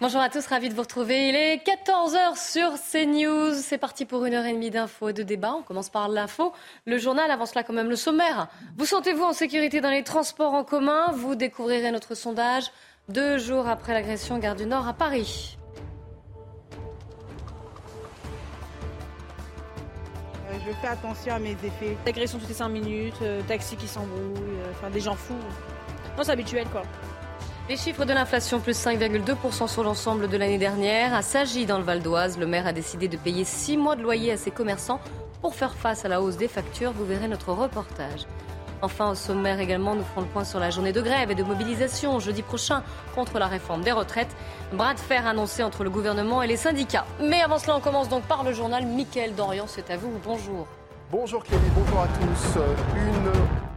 Bonjour à tous, ravi de vous retrouver. Il est 14h sur CNews. C'est parti pour une heure et demie d'infos et de débats. On commence par l'info. Le journal avance là quand même le sommaire. Vous sentez-vous en sécurité dans les transports en commun? Vous découvrirez notre sondage deux jours après l'agression gare du Nord à Paris. Euh, je fais attention à mes effets. Agression toutes les 5 minutes, euh, taxi qui s'embrouille, euh, enfin des gens fous. Non, c'est habituel quoi. Les chiffres de l'inflation, plus 5,2% sur l'ensemble de l'année dernière. À Sagy, dans le Val d'Oise, le maire a décidé de payer 6 mois de loyer à ses commerçants pour faire face à la hausse des factures. Vous verrez notre reportage. Enfin, au sommaire également, nous ferons le point sur la journée de grève et de mobilisation jeudi prochain contre la réforme des retraites. Bras de fer annoncé entre le gouvernement et les syndicats. Mais avant cela, on commence donc par le journal. Mickaël Dorian, c'est à vous. Bonjour. Bonjour Clélie, bonjour à tous. Une...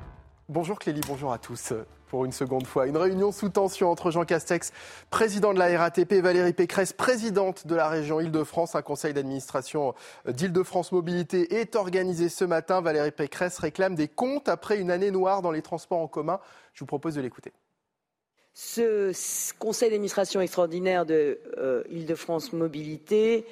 Bonjour Clélie, bonjour à tous pour une seconde fois. Une réunion sous tension entre Jean Castex, président de la RATP, et Valérie Pécresse, présidente de la région Île-de-France. Un conseil d'administration d'Île-de-France Mobilité est organisé ce matin. Valérie Pécresse réclame des comptes après une année noire dans les transports en commun. Je vous propose de l'écouter. Ce conseil d'administration extraordinaire de euh, Île-de-France Mobilité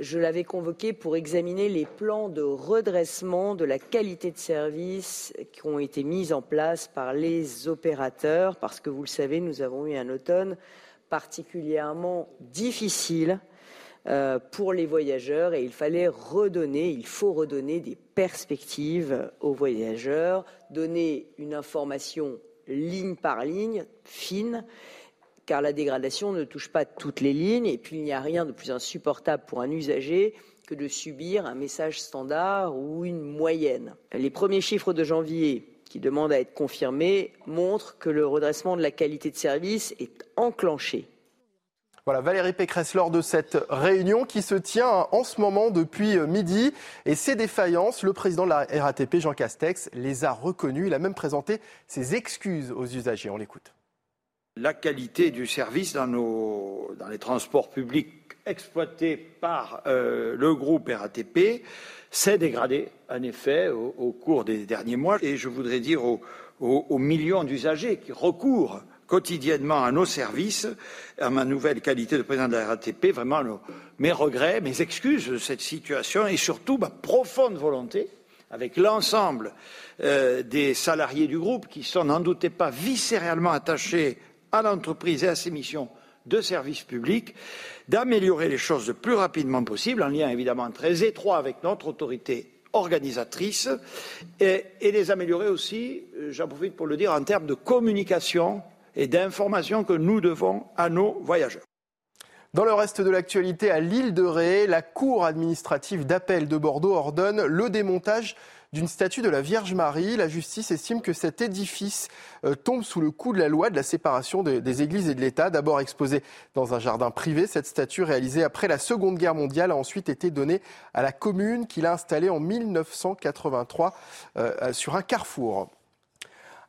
je l'avais convoqué pour examiner les plans de redressement de la qualité de service qui ont été mis en place par les opérateurs, parce que vous le savez, nous avons eu un automne particulièrement difficile euh, pour les voyageurs et il fallait redonner, il faut redonner des perspectives aux voyageurs, donner une information ligne par ligne, fine, car la dégradation ne touche pas toutes les lignes, et puis il n'y a rien de plus insupportable pour un usager que de subir un message standard ou une moyenne. Les premiers chiffres de janvier qui demandent à être confirmés montrent que le redressement de la qualité de service est enclenché. Voilà, Valérie Pécresse lors de cette réunion qui se tient en ce moment depuis midi. Et ces défaillances, le président de la RATP, Jean Castex, les a reconnues. Il a même présenté ses excuses aux usagers. On l'écoute la qualité du service dans, nos, dans les transports publics exploités par euh, le groupe RATP s'est dégradée, en effet, au, cours des derniers mois. Et je voudrais dire aux, millions d'usagers qui recourent quotidiennement à nos services, à ma nouvelle qualité de président de la RATP, vraiment mes regrets, mes excuses de cette situation et surtout ma profonde volonté, avec l'ensemble euh, des salariés du groupe qui sont, n'en doutez pas, viscéralement attachés à l'entreprise et à ses missions de service public, d'améliorer les choses le plus rapidement possible, en lien évidemment très étroit avec notre autorité organisatrice, et, les améliorer aussi, euh, j'en profite pour le dire, en termes de communication et d'information que nous devons à nos voyageurs. Dans le reste de l'actualité, à l'île de Ré, la Cour administrative d'appel de Bordeaux ordonne le démontage d'une statue de la Vierge Marie. La justice estime que cet édifice euh, tombe sous le coup de la loi de la séparation des églises et de l'État. D'abord exposée dans un jardin privé, cette statue réalisée après la Seconde Guerre mondiale a ensuite été donnée à la commune qui l'a installée en 1983 euh, sur un carrefour.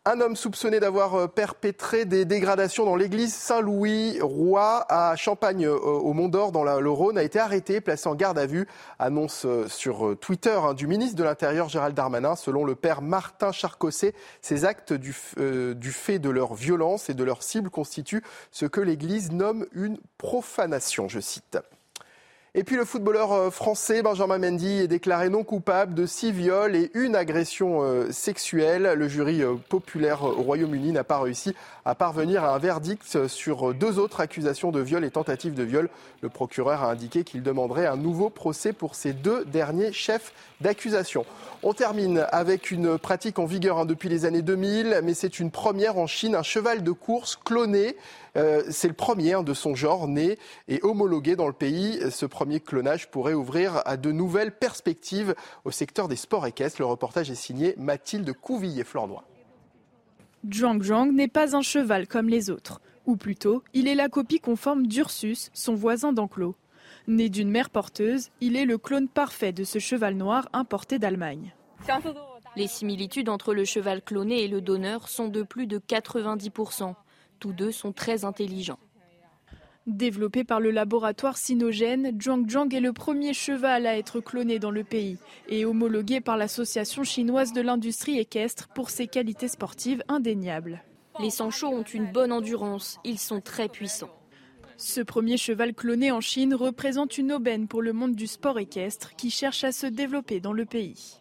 Un homme soupçonné d'avoir euh, perpétré des dégradations dans l'église Saint-Louis-Roi à Champagne euh, au Mont-d'Or dans le Rhône a été arrêté, placé en garde à vue. Annonce euh, sur Twitter hein, du ministre de l'Intérieur Gérald Darmanin. Selon le père Martin Charcosset, ces actes du, du fait de leur violence et de leur cible constituent ce que l'église nomme une profanation, je cite. Et puis le footballeur euh, français Benjamin Mendy est déclaré non coupable de six viols et une agression euh, sexuelle. Le jury euh, populaire au Royaume-Uni n'a pas réussi à parvenir à un verdict sur deux autres accusations de viol et tentative de viol. Le procureur a indiqué qu'il demanderait un nouveau procès pour ces deux derniers chefs d'accusation. On termine avec une pratique en vigueur hein, depuis les années 2000, mais c'est une première en Chine, un cheval de course cloné euh, c'est le premier hein, de son genre né et homologué dans le pays. Ce premier clonage pourrait ouvrir à de nouvelles perspectives au secteur des sports équestres. Le reportage est signé Mathilde Couvillier-Flornois. Zhuang Zhuang n'est pas un cheval comme les autres. Ou plutôt, il est la copie conforme d'Ursus, son voisin d'enclos. Né d'une mère porteuse, il est le clone parfait de ce cheval noir importé d'Allemagne. Les similitudes entre le cheval cloné et le donneur sont de plus de 90%. Tous deux sont très intelligents. Développé par le laboratoire Sinogène, Zhuang Zhuang est le premier cheval à être cloné dans le pays et homologué par l'Association chinoise de l'industrie équestre pour ses qualités sportives indéniables. Les Sancho ont une bonne endurance, ils sont très puissants. Ce premier cheval cloné en Chine représente une aubaine pour le monde du sport équestre qui cherche à se développer dans le pays.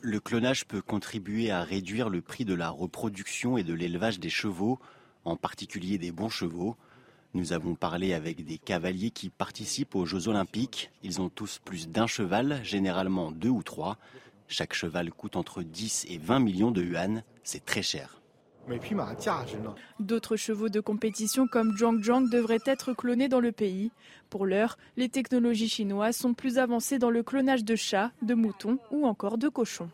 Le clonage peut contribuer à réduire le prix de la reproduction et de l'élevage des chevaux, en particulier des bons chevaux. Nous avons parlé avec des cavaliers qui participent aux Jeux olympiques. Ils ont tous plus d'un cheval, généralement deux ou trois. Chaque cheval coûte entre 10 et 20 millions de yuan. C'est très cher. D'autres chevaux de compétition comme Zhuang Zhuang devraient être clonés dans le pays. Pour l'heure, les technologies chinoises sont plus avancées dans le clonage de chats, de moutons ou encore de cochons.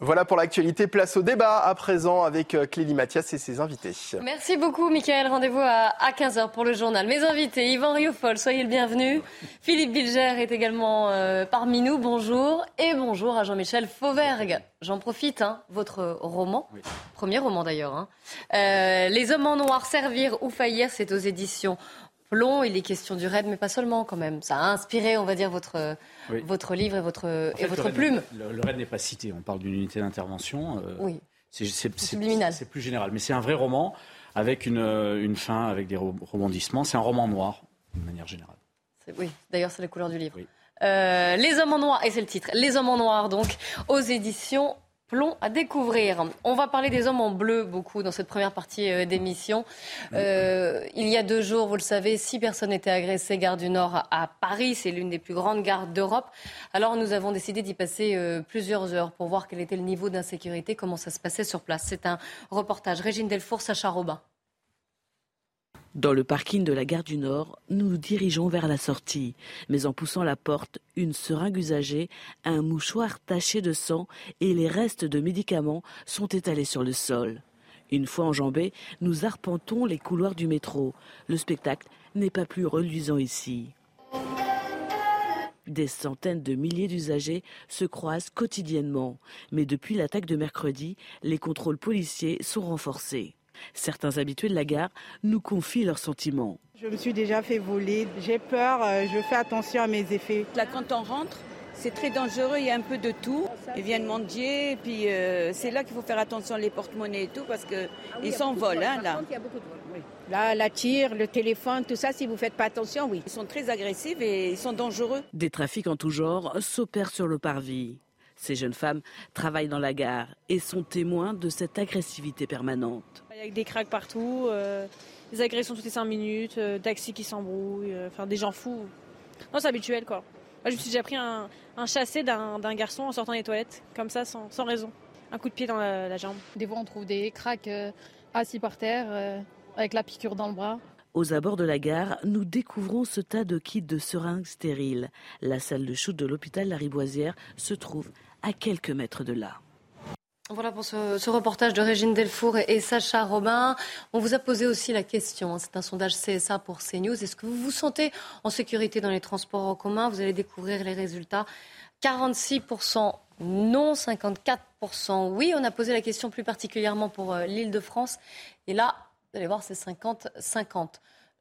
Voilà pour l'actualité. Place au débat à présent avec euh, Clélie Mathias et ses invités. Merci beaucoup, Michael. Rendez-vous à 15h pour le journal. Mes invités, Yvan Rioufol, soyez le bienvenu. Philippe Bilger est également euh, parmi nous. Bonjour. Et bonjour à Jean-Michel Fauvergue. J'en profite, hein, votre roman, premier roman d'ailleurs. Hein. Euh, Les hommes en noir, servir ou faillir, c'est aux éditions Plomb. Il est question du raid, mais pas seulement quand même. Ça a inspiré, on va dire, votre votre livre et votre, et votre plume. Le, RAID n'est pas cité, on parle d'une unité d'intervention. Euh, oui. C'est plus général. Mais c'est un vrai roman avec une, une fin, avec des rebondissements. C'est un roman noir, d'une manière générale. Oui, d'ailleurs, c'est la couleur du livre. Euh, les hommes en noir, et c'est le titre, Les hommes en noir, donc, aux éditions plomb à découvrir. On va parler des hommes en bleu beaucoup dans cette première partie euh, d'émission. Euh, il y a deux jours, vous le savez, six personnes étaient agressées gare du Nord à Paris. C'est l'une des plus grandes gares d'Europe. Alors nous avons décidé d'y passer euh, plusieurs heures pour voir quel était le niveau d'insécurité, comment ça se passait sur place. C'est un reportage. Régine Delfour, Sacha Robin. Dans le parking de la gare du Nord, nous nous dirigeons vers la sortie. Mais en poussant la porte, une seringue usagée, un mouchoir taché de sang et les restes de médicaments sont étalés sur le sol. Une fois enjambés, nous arpentons les couloirs du métro. Le spectacle n'est pas plus reluisant ici. Des centaines de milliers d'usagers se croisent quotidiennement. Mais depuis l'attaque de mercredi, les contrôles policiers sont renforcés. Certains habitués de la gare nous confient leurs sentiments. Je me suis déjà fait voler, j'ai peur, euh, je fais attention à mes effets. Là, quand on rentre, c'est très dangereux, il y a un peu de tout. Ils viennent mendier, et puis euh, c'est là qu'il faut faire attention les porte-monnaies et tout, parce qu'ils ah s'envolent hein, là. Là, la tire, le téléphone, tout ça, si vous ne faites pas attention, oui. Ils sont très agressifs et ils sont dangereux. Des trafics en tout genre s'opèrent sur le parvis. Ces jeunes femmes travaillent dans la gare et sont témoins de cette agressivité permanente. Il y a des craques partout, euh, des agressions toutes les 5 minutes, euh, taxis qui s'embrouillent, euh, enfin des gens fous. Non, c'est habituel quoi. Moi, je me suis déjà pris un, chassé d'un garçon en sortant des toilettes, comme ça, sans, raison. Un coup de pied dans la, jambe. Des fois, on trouve des craques assis par terre, avec la piqûre dans le bras. Aux abords de la gare, nous découvrons ce tas de kits de seringues stériles. La salle de shoot de l'hôpital Lariboisière se trouve à quelques mètres de là. Voilà pour ce, reportage de Régine Delfour et, Sacha Robin. On vous a posé aussi la question, hein, c'est un sondage CSA pour CNews. Est-ce que vous vous sentez en sécurité dans les transports en commun? Vous allez découvrir les résultats. 46% non, 54% oui. On a posé la question plus particulièrement pour euh, l'île de France. Et là, vous allez voir, c'est 50-50.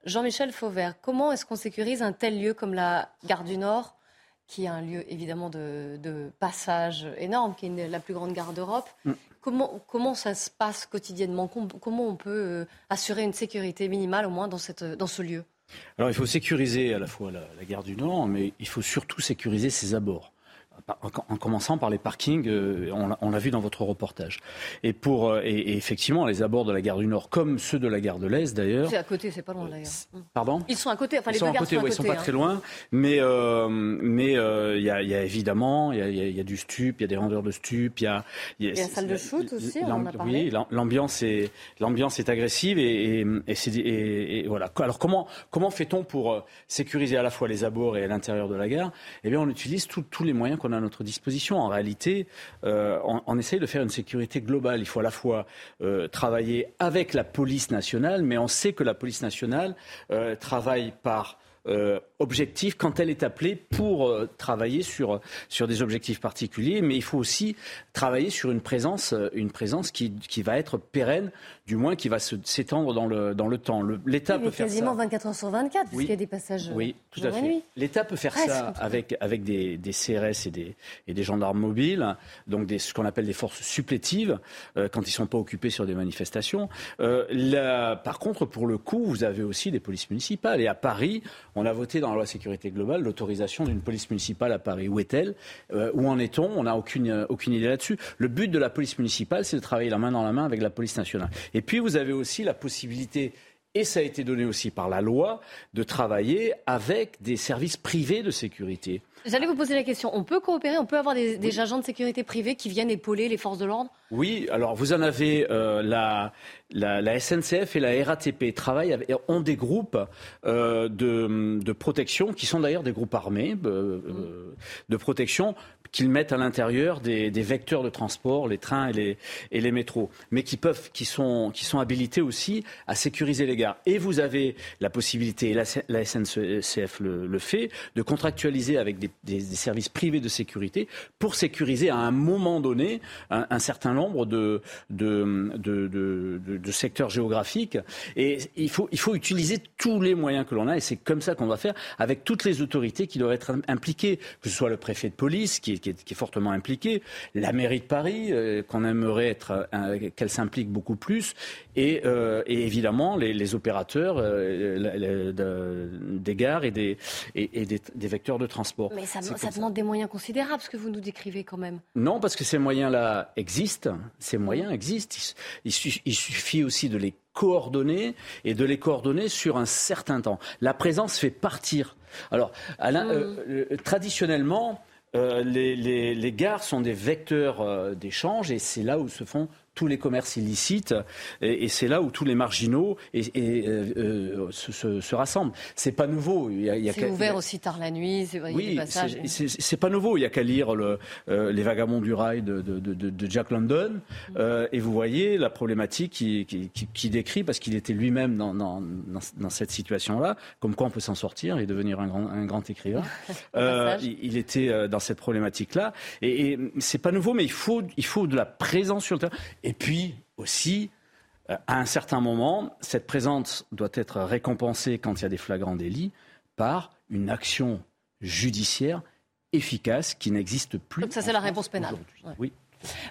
Jean-Michel Fauvert, comment est-ce qu'on sécurise un tel lieu comme la gare du Nord? Qui est un lieu évidemment de, passage énorme, qui est la plus grande gare d'Europe. Mm. Comment, comment ça se passe quotidiennement? Comment on peut euh, assurer une sécurité minimale au moins dans, cette, dans ce lieu? Alors il faut sécuriser à la fois la, la gare du Nord, mais il faut surtout sécuriser ses abords en commençant par les parkings, euh, on l'a vu dans votre reportage. Et pour euh, et, effectivement, les abords de la gare du Nord, comme ceux de la gare de l'Est d'ailleurs. C'est à côté, c'est pas loin d'ailleurs. Pardon? Ils sont à côté. Enfin, les ils sont à côté, ils sont pas très hein. loin. Mais euh, mais il y, a, y, a, évidemment, il y a, y a, du stup, il y a des rendeurs de stup, il y a. Il y a une salle de shoot aussi. On en a parlé. Oui, l'ambiance est l'ambiance est agressive et, et, et, voilà. Alors comment comment fait-on pour sécuriser à la fois les abords et l'intérieur de la gare? Eh bien, on utilise tous les moyens qu'on a à notre disposition. En réalité, euh, on, essaye de faire une sécurité globale. Il faut à la fois euh, travailler avec la police nationale, mais on sait que la police nationale euh, travaille par objectif quand elle est appelée pour euh, travailler sur, sur des objectifs particuliers, mais il faut aussi travailler sur une présence, euh, une présence qui, qui va être pérenne, du moins qui va s'étendre dans le, dans le temps. L'État peut faire quasiment 24 heures sur 24, puisqu'il y a des passages. Oui, tout à fait. L'État peut faire ça avec, avec des, des, CRS et des, et des gendarmes mobiles, donc des, ce qu'on appelle des forces supplétives, euh, quand ils ne sont pas occupés sur des manifestations. Euh, là, par contre, pour le coup, vous avez aussi des polices municipales. Et à Paris, on a voté dans la loi sécurité globale l'autorisation d'une police municipale à Paris. Où est-elle? Euh, Où en est-on? On n'a aucune, aucune idée là-dessus. Le but de la police municipale, c'est de travailler la main dans la main avec la police nationale. Et puis, vous avez aussi la possibilité et ça a été donné aussi par la loi, de travailler avec des services privés de sécurité. J'allais vous poser la question, on peut coopérer, on peut avoir des, des agents de sécurité privés qui viennent épauler les forces de l'ordre? Oui, alors vous en avez euh, la, la, SNCF et la RATP travaillent avec, ont des groupes euh, de, protection qui sont d'ailleurs des groupes armés euh, de protection qu'ils mettent à l'intérieur des, vecteurs de transport, les trains et les, métros, mais qui, peuvent, qui, sont, qui sont habilités aussi à sécuriser les gares. Et vous avez la possibilité, et la, SNCF le, fait, de contractualiser avec des, services privés de sécurité pour sécuriser à un moment donné un, un certain nombre de, de, de, de, secteurs géographiques. Et il faut, il faut utiliser tous les moyens que l'on a, et c'est comme ça qu'on va faire, avec toutes les autorités qui doivent être impliquées, que ce soit le préfet de police, qui qui est, qui est, fortement impliquée, la mairie de Paris, euh, qu'on aimerait être, euh, qu'elle s'implique beaucoup plus, et, euh, et évidemment les, les opérateurs de, des gares et, des, et, et des, des, vecteurs de transport. Mais ça, ça demande ça. des moyens considérables, ce que vous nous décrivez quand même. Non, parce que ces moyens-là existent, ces moyens existent. Il, suffit aussi de les coordonner et de les coordonner sur un certain temps. La présence fait partir. Alors, Alain, mmh. euh, traditionnellement, euh, les, les, les, gares sont des vecteurs euh, d'échange et c'est là où se font tous les commerces illicites, et, et c'est là où tous les marginaux et, et, euh, euh se, se, se, rassemblent. C'est pas nouveau. Il il a c'est ouvert aussi tard la nuit, c'est vrai. Oui, c'est pas nouveau. Il y a qu'à lire le, euh, les Vagabonds du rail de, de, de, de Jack London, euh, et vous voyez la problématique qui, qui, qui, qui décrit parce qu'il était lui-même dans, dans, dans, dans, cette situation-là, comme quoi on peut s'en sortir et devenir un grand, un grand écrivain. Il, il, était dans cette problématique-là, et, et c'est pas nouveau, mais il faut, il faut de la présence sur le terrain. Et puis aussi, euh, à un certain moment, cette présence doit être récompensée quand il y a des flagrants délits par une action judiciaire efficace qui n'existe plus. Donc ça, c'est la réponse pénale. Ouais. Oui.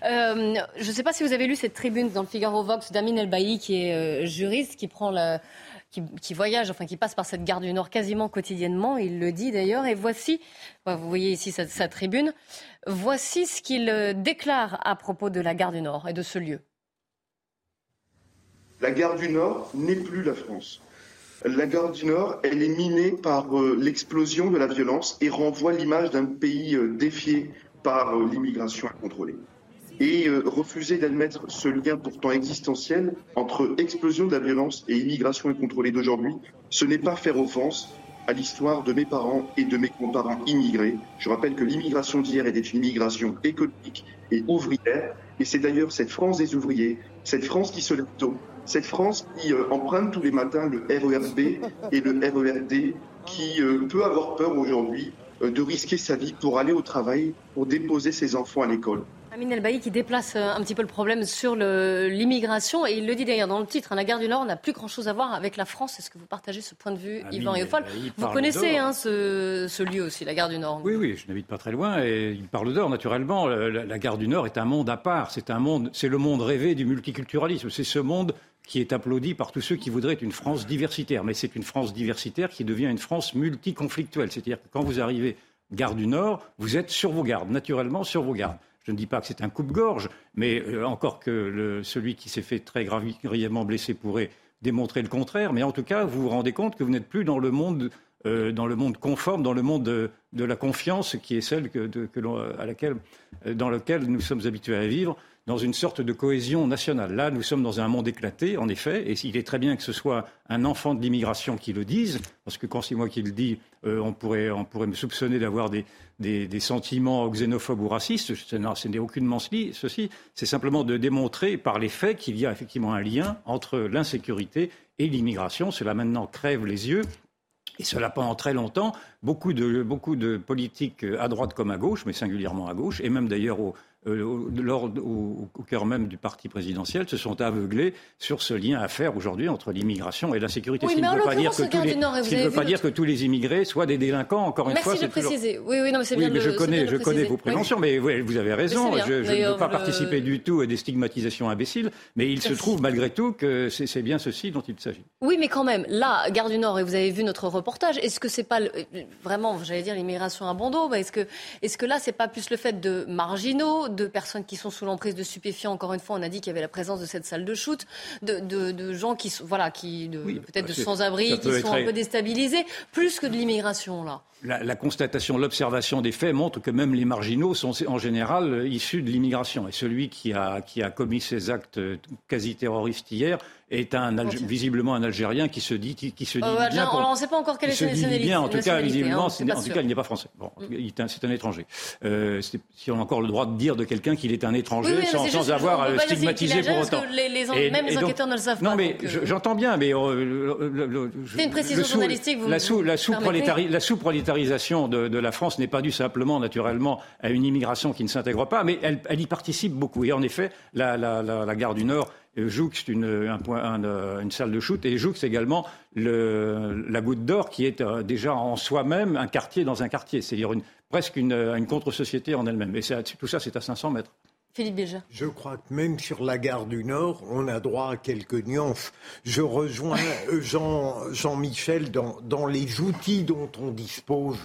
Euh, je ne sais pas si vous avez lu cette tribune dans le Figaro Vox d'Amin El qui est euh, juriste, qui prend la, qui, voyage, enfin qui passe par cette gare du Nord quasiment quotidiennement. Il le dit d'ailleurs. Et voici, vous voyez ici sa, sa tribune. Voici ce qu'il euh, déclare à propos de la gare du Nord et de ce lieu. La gare du Nord n'est plus la France. La gare du Nord, elle est minée par euh, l'explosion de la violence et renvoie l'image d'un pays euh, défié par l'immigration incontrôlée. Et euh, refuser d'admettre ce lien pourtant existentiel entre explosion de la violence et immigration incontrôlée d'aujourd'hui, ce n'est pas faire offense, à l'histoire de mes parents et de mes grands-parents immigrés. Je rappelle que l'immigration d'hier était une immigration économique et ouvrière, et c'est d'ailleurs cette France des ouvriers, cette France qui se lève tôt, cette France qui euh, emprunte tous les matins le RERB et le RERD, qui euh, peut avoir peur aujourd'hui de risquer sa vie pour aller au travail, pour déposer ses enfants à l'école. Amin El qui déplace euh, un petit peu le problème sur l'immigration et il le dit d'ailleurs dans le titre, hein, la gare du Nord n'a plus grand-chose à voir avec la France. Est-ce que vous partagez ce point de vue, Amin Yvan Eofol Vous connaissez hein, ce, ce, lieu aussi, la gare du Nord Oui, oui, je n'habite pas très loin et il parle d'or naturellement. La, la, gare du Nord est un monde à part. C'est un monde, c'est le monde rêvé du multiculturalisme. C'est ce monde qui est applaudi par tous ceux qui voudraient une France diversitaire. Mais c'est une France diversitaire qui devient une France multiconflictuelle. C'est-à-dire que quand vous arrivez gare du Nord, vous êtes sur vos gardes, naturellement sur vos gardes. Je ne dis pas que c'est un coupe-gorge, mais euh, encore que celui qui s'est fait très grièvement blessé pourrait démontrer le contraire. Mais en tout cas, vous vous rendez compte que vous n'êtes plus dans le monde, euh, dans le monde conforme, dans le monde de, la confiance qui est celle à laquelle, dans lequel nous sommes habitués à vivre dans une sorte de cohésion nationale. Là, nous sommes dans un monde éclaté, en effet, et il est très bien que ce soit un enfant de l'immigration qui le dise, parce que quand c'est moi qui le dis, euh, on, pourrait, on pourrait me soupçonner d'avoir des, des, sentiments xénophobes ou racistes. Ce, n'est aucunement ceci. C'est simplement de démontrer par les faits qu'il y a effectivement un lien entre l'insécurité et l'immigration. Cela maintenant crève les yeux. Et cela pendant très longtemps, beaucoup de, beaucoup de politiques à droite comme à gauche, mais singulièrement à gauche, et même d'ailleurs au, euh, au, au, cœur même du parti présidentiel, se sont aveuglés sur ce lien à faire aujourd'hui entre l'immigration et la sécurité. Oui, ce qui ne veut, pas dire, que tous, les, Nord, veut pas dire que tous les immigrés soient des délinquants, encore une fois. Merci de préciser. Oui, oui, non, mais c'est bien mais de je connais, je connais vos préventions, oui. mais vous avez raison. Je, je ne veux pas participer du tout à des stigmatisations imbéciles, mais il Merci. se trouve malgré tout que c'est bien ceci dont il s'agit. Oui, mais quand même, là, Gare du Nord, et vous avez vu notre reportage, est-ce que c'est pas le, vraiment, j'allais dire, l'immigration à bon dos Est-ce que, est -ce que là, c'est pas plus le fait de marginaux, de personnes qui sont sous l'emprise de stupéfiants. Encore une fois, on a dit qu'il y avait la présence de cette salle de shoot, de, de, de gens qui sont, voilà, qui, oui, peut-être de sans-abri, qui sont un peu déstabilisés, plus que de l'immigration, là. La, la, constatation, l'observation des faits montre que même les marginaux sont en général issus de l'immigration. Et celui qui a, qui a commis ces actes quasi terroristes hier est un, visiblement un Algérien qui se dit, qui, qui se dit euh, bien. Pour, on ne sait pas encore quelle est sa nationalité. bien, en tout cas, visiblement, hein, en tout cas, il n'est pas français. Bon, c'est un étranger. Euh, si on a encore le droit de dire de quelqu'un qu'il est un étranger oui, oui, sans, sans avoir à le stigmatiser pour autant. Les, les, et, même les enquêteurs donc, ne le savent non, pas. mais euh... j'entends bien, mais euh, c'est une précision journalistique. Vous la sous la sous-prolétarisation de, la France n'est pas due simplement, naturellement, à une immigration qui ne s'intègre pas, mais elle, y participe beaucoup. Et en effet, la gare du Nord jouxte une, un point, un, une salle de shoot et jouxte également le, la Goutte d'Or qui est euh, déjà en soi-même un quartier dans un quartier, c'est-à-dire une, presque une, une contre-société en elle-même. Et tout ça, c'est à 500 mètres. Philippe Béja. Je crois que même sur la gare du Nord, on a droit à quelques nuances. Je rejoins Jean, Jean-Michel dans, dans les outils dont on dispose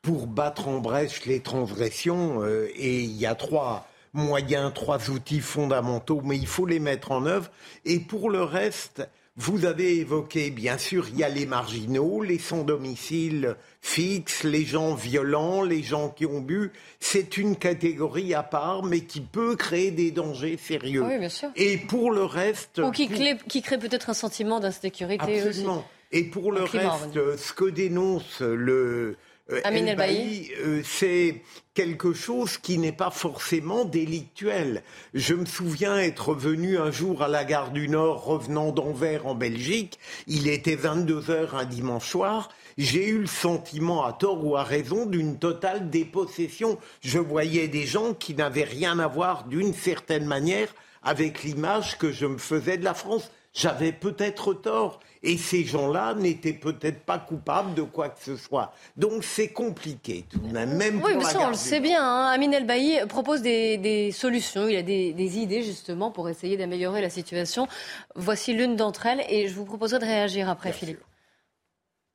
pour battre en brèche les transgressions. Euh, et il y a trois moyens, trois outils fondamentaux, mais il faut les mettre en œuvre. Et pour le reste, vous avez évoqué, bien sûr, il y a les marginaux, les sans domicile fixe, les gens violents, les gens qui ont bu. C'est une catégorie à part, mais qui peut créer des dangers sérieux. Oui, bien sûr. Et pour le reste... Ou qui, pour... crée, qui crée peut-être un sentiment d'insécurité aussi. Absolument. Et pour le reste, ce que dénonce le, Amin El Bailly, euh, c'est quelque chose qui n'est pas forcément délictuel. Je me souviens être venu un jour à la gare du Nord, revenant d'Anvers en Belgique. Il était 22 heures un dimanche soir. J'ai eu le sentiment, à tort ou à raison, d'une totale dépossession. Je voyais des gens qui n'avaient rien à voir, d'une certaine manière, avec l'image que je me faisais de la France. J'avais peut-être tort. Et ces gens-là n'étaient peut-être pas coupables de quoi que ce soit. Donc c'est compliqué tout de même. même oui, pour mais ça, on le sait bien. Hein. Amin El Bailly propose des, des, solutions. Il a des, des, idées justement pour essayer d'améliorer la situation. Voici l'une d'entre elles et je vous proposerai de réagir après, bien Philippe. Sûr.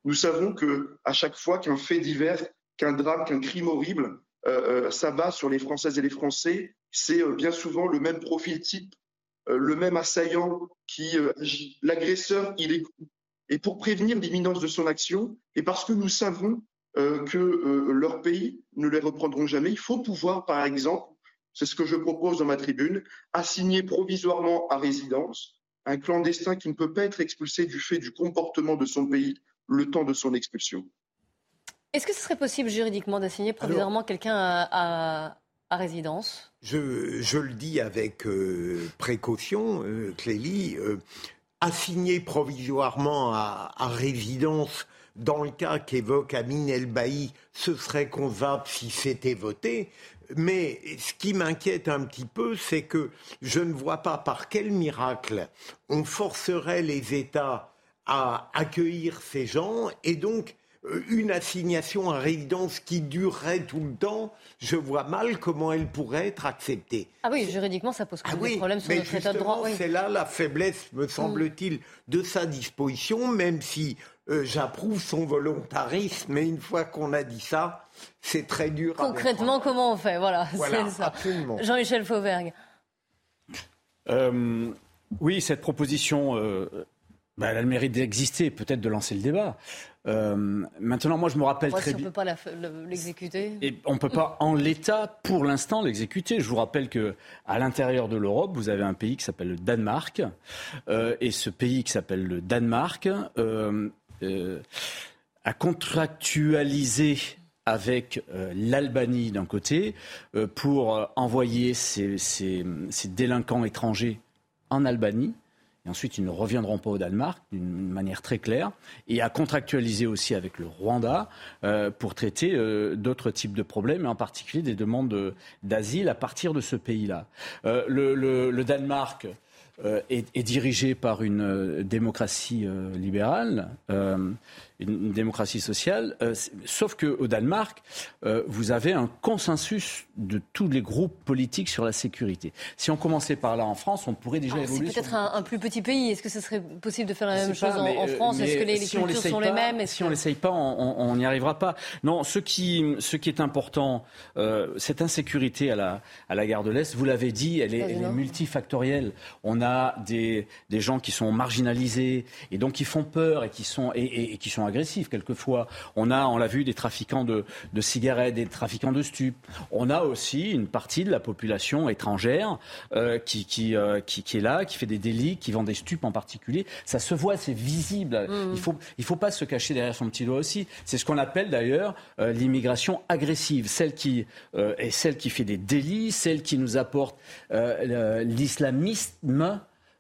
Nous savons que à chaque fois qu'un fait divers, qu'un drame, qu'un crime horrible euh, euh, s'abat sur les Françaises et les Français, c'est euh, bien souvent le même profil type euh, le même assaillant qui euh, agit. L'agresseur, il est Et pour prévenir l'imminence de son action, et parce que nous savons euh, que euh, leur pays ne les reprendront jamais, il faut pouvoir, par exemple, c'est ce que je propose dans ma tribune, assigner provisoirement à résidence un clandestin qui ne peut pas être expulsé du fait du comportement de son pays le temps de son expulsion. Est-ce que ce serait possible juridiquement d'assigner provisoirement quelqu'un à, à, à résidence je, le dis avec euh, précaution, euh, Clélie, euh, assigner provisoirement à, résidence dans le cas qu'évoque Amin El Bailly, ce serait concevable si c'était voté. Mais ce qui m'inquiète un petit peu, c'est que je ne vois pas par quel miracle on forcerait les États à accueillir ces gens et donc une assignation à résidence qui durerait tout le temps, je vois mal comment elle pourrait être acceptée. Ah oui, juridiquement, ça pose quand même ah oui, des problèmes sur notre état de droit. Oui. C'est là la faiblesse, me semble-t-il, de sa disposition, même si euh, j'approuve son volontarisme, mais une fois qu'on a dit ça, c'est très dur. Concrètement, comment on fait Voilà, voilà c'est ça. Absolument. Jean-Michel Fauvergue. Euh, oui, cette proposition. Euh bah, elle a le mérite d'exister, peut-être de lancer le débat. Euh, maintenant, moi, je me rappelle très bien. On ne peut pas l'exécuter. Et on ne peut pas, en l'état, pour l'instant, l'exécuter. Je vous rappelle que à l'intérieur de l'Europe, vous avez un pays qui s'appelle le Danemark, euh, et ce pays qui s'appelle le Danemark euh, a contractualisé avec l'Albanie d'un côté pour envoyer ces délinquants étrangers en Albanie et ensuite ils ne reviendront pas au Danemark d'une manière très claire, et à contractualiser aussi avec le Rwanda euh, pour traiter euh, d'autres types de problèmes, et en particulier des demandes d'asile à partir de ce pays-là. Euh, le, le, Danemark est, est, dirigé par une démocratie libérale une démocratie sociale. Euh, sauf qu'au Danemark, euh, vous avez un consensus de tous les groupes politiques sur la sécurité. Si on commençait par là en France, on pourrait déjà évoluer. C'est peut-être un, plus petit pays. Est-ce que ce serait possible de faire la même chose en, France? Est-ce que les, cultures sont les mêmes? Si on l'essaye pas, on n'y arrivera pas. Non, ce qui, ce qui est important, euh, cette insécurité à la, à la gare de l'Est, vous l'avez dit, elle est, elle est, multifactorielle. On a des, des gens qui sont marginalisés et donc qui font peur et qui sont, et, et qui sont agressifs quelquefois. On a, on l'a vu, des trafiquants de, cigarettes, des trafiquants de stupes. On a aussi une partie de la population étrangère euh, qui, euh, qui, qui, est là, qui fait des délits, qui vend des stupes en particulier. Ça se voit, c'est visible. Mmh. Il faut, il faut pas se cacher derrière son petit doigt aussi. C'est ce qu'on appelle d'ailleurs euh, l'immigration agressive, celle qui est celle qui fait des délits, celle qui nous apporte l'islamisme euh,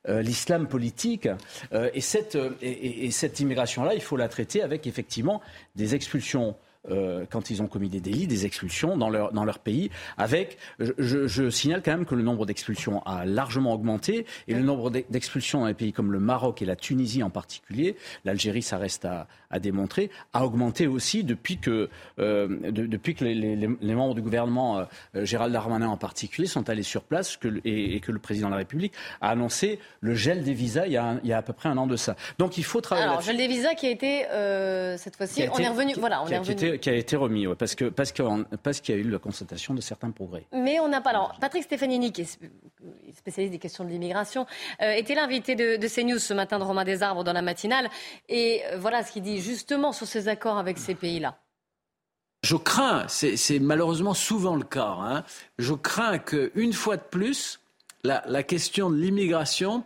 l'islam politique. Euh, et, cette, et cette immigration-là, il faut la traiter avec effectivement des expulsions euh, quand ils ont commis des délits, des expulsions dans leur, dans leur pays. Avec, je, je signale quand même que le nombre d'expulsions a largement augmenté et le nombre d'expulsions dans les pays comme le Maroc et la Tunisie en particulier, l'Algérie, ça reste à, à, démontrer, a augmenté aussi depuis que, euh, depuis que les, les, les, membres du gouvernement, euh, Gérald Darmanin en particulier, sont allés sur place que, et, et, que le président de la République a annoncé le gel des visas il y a, il y a à peu près un an de ça. Donc il faut travailler. Alors, gel des visas qui a été euh, cette fois-ci, on est revenu. voilà, on est revenu qui a été remis, parce que parce parce qu'il y a eu la constatation de certains progrès. Mais on n'a pas. Alors, Patrick Stefanini, qui est spécialiste des questions de l'immigration, euh, était l'invité de, de, CNews ce matin de Romain Desarbres dans la matinale, et euh, voilà ce qu'il dit justement sur ces accords avec ces pays-là. Je crains, c'est malheureusement souvent le cas, hein, je crains qu'une fois de plus, la, question de l'immigration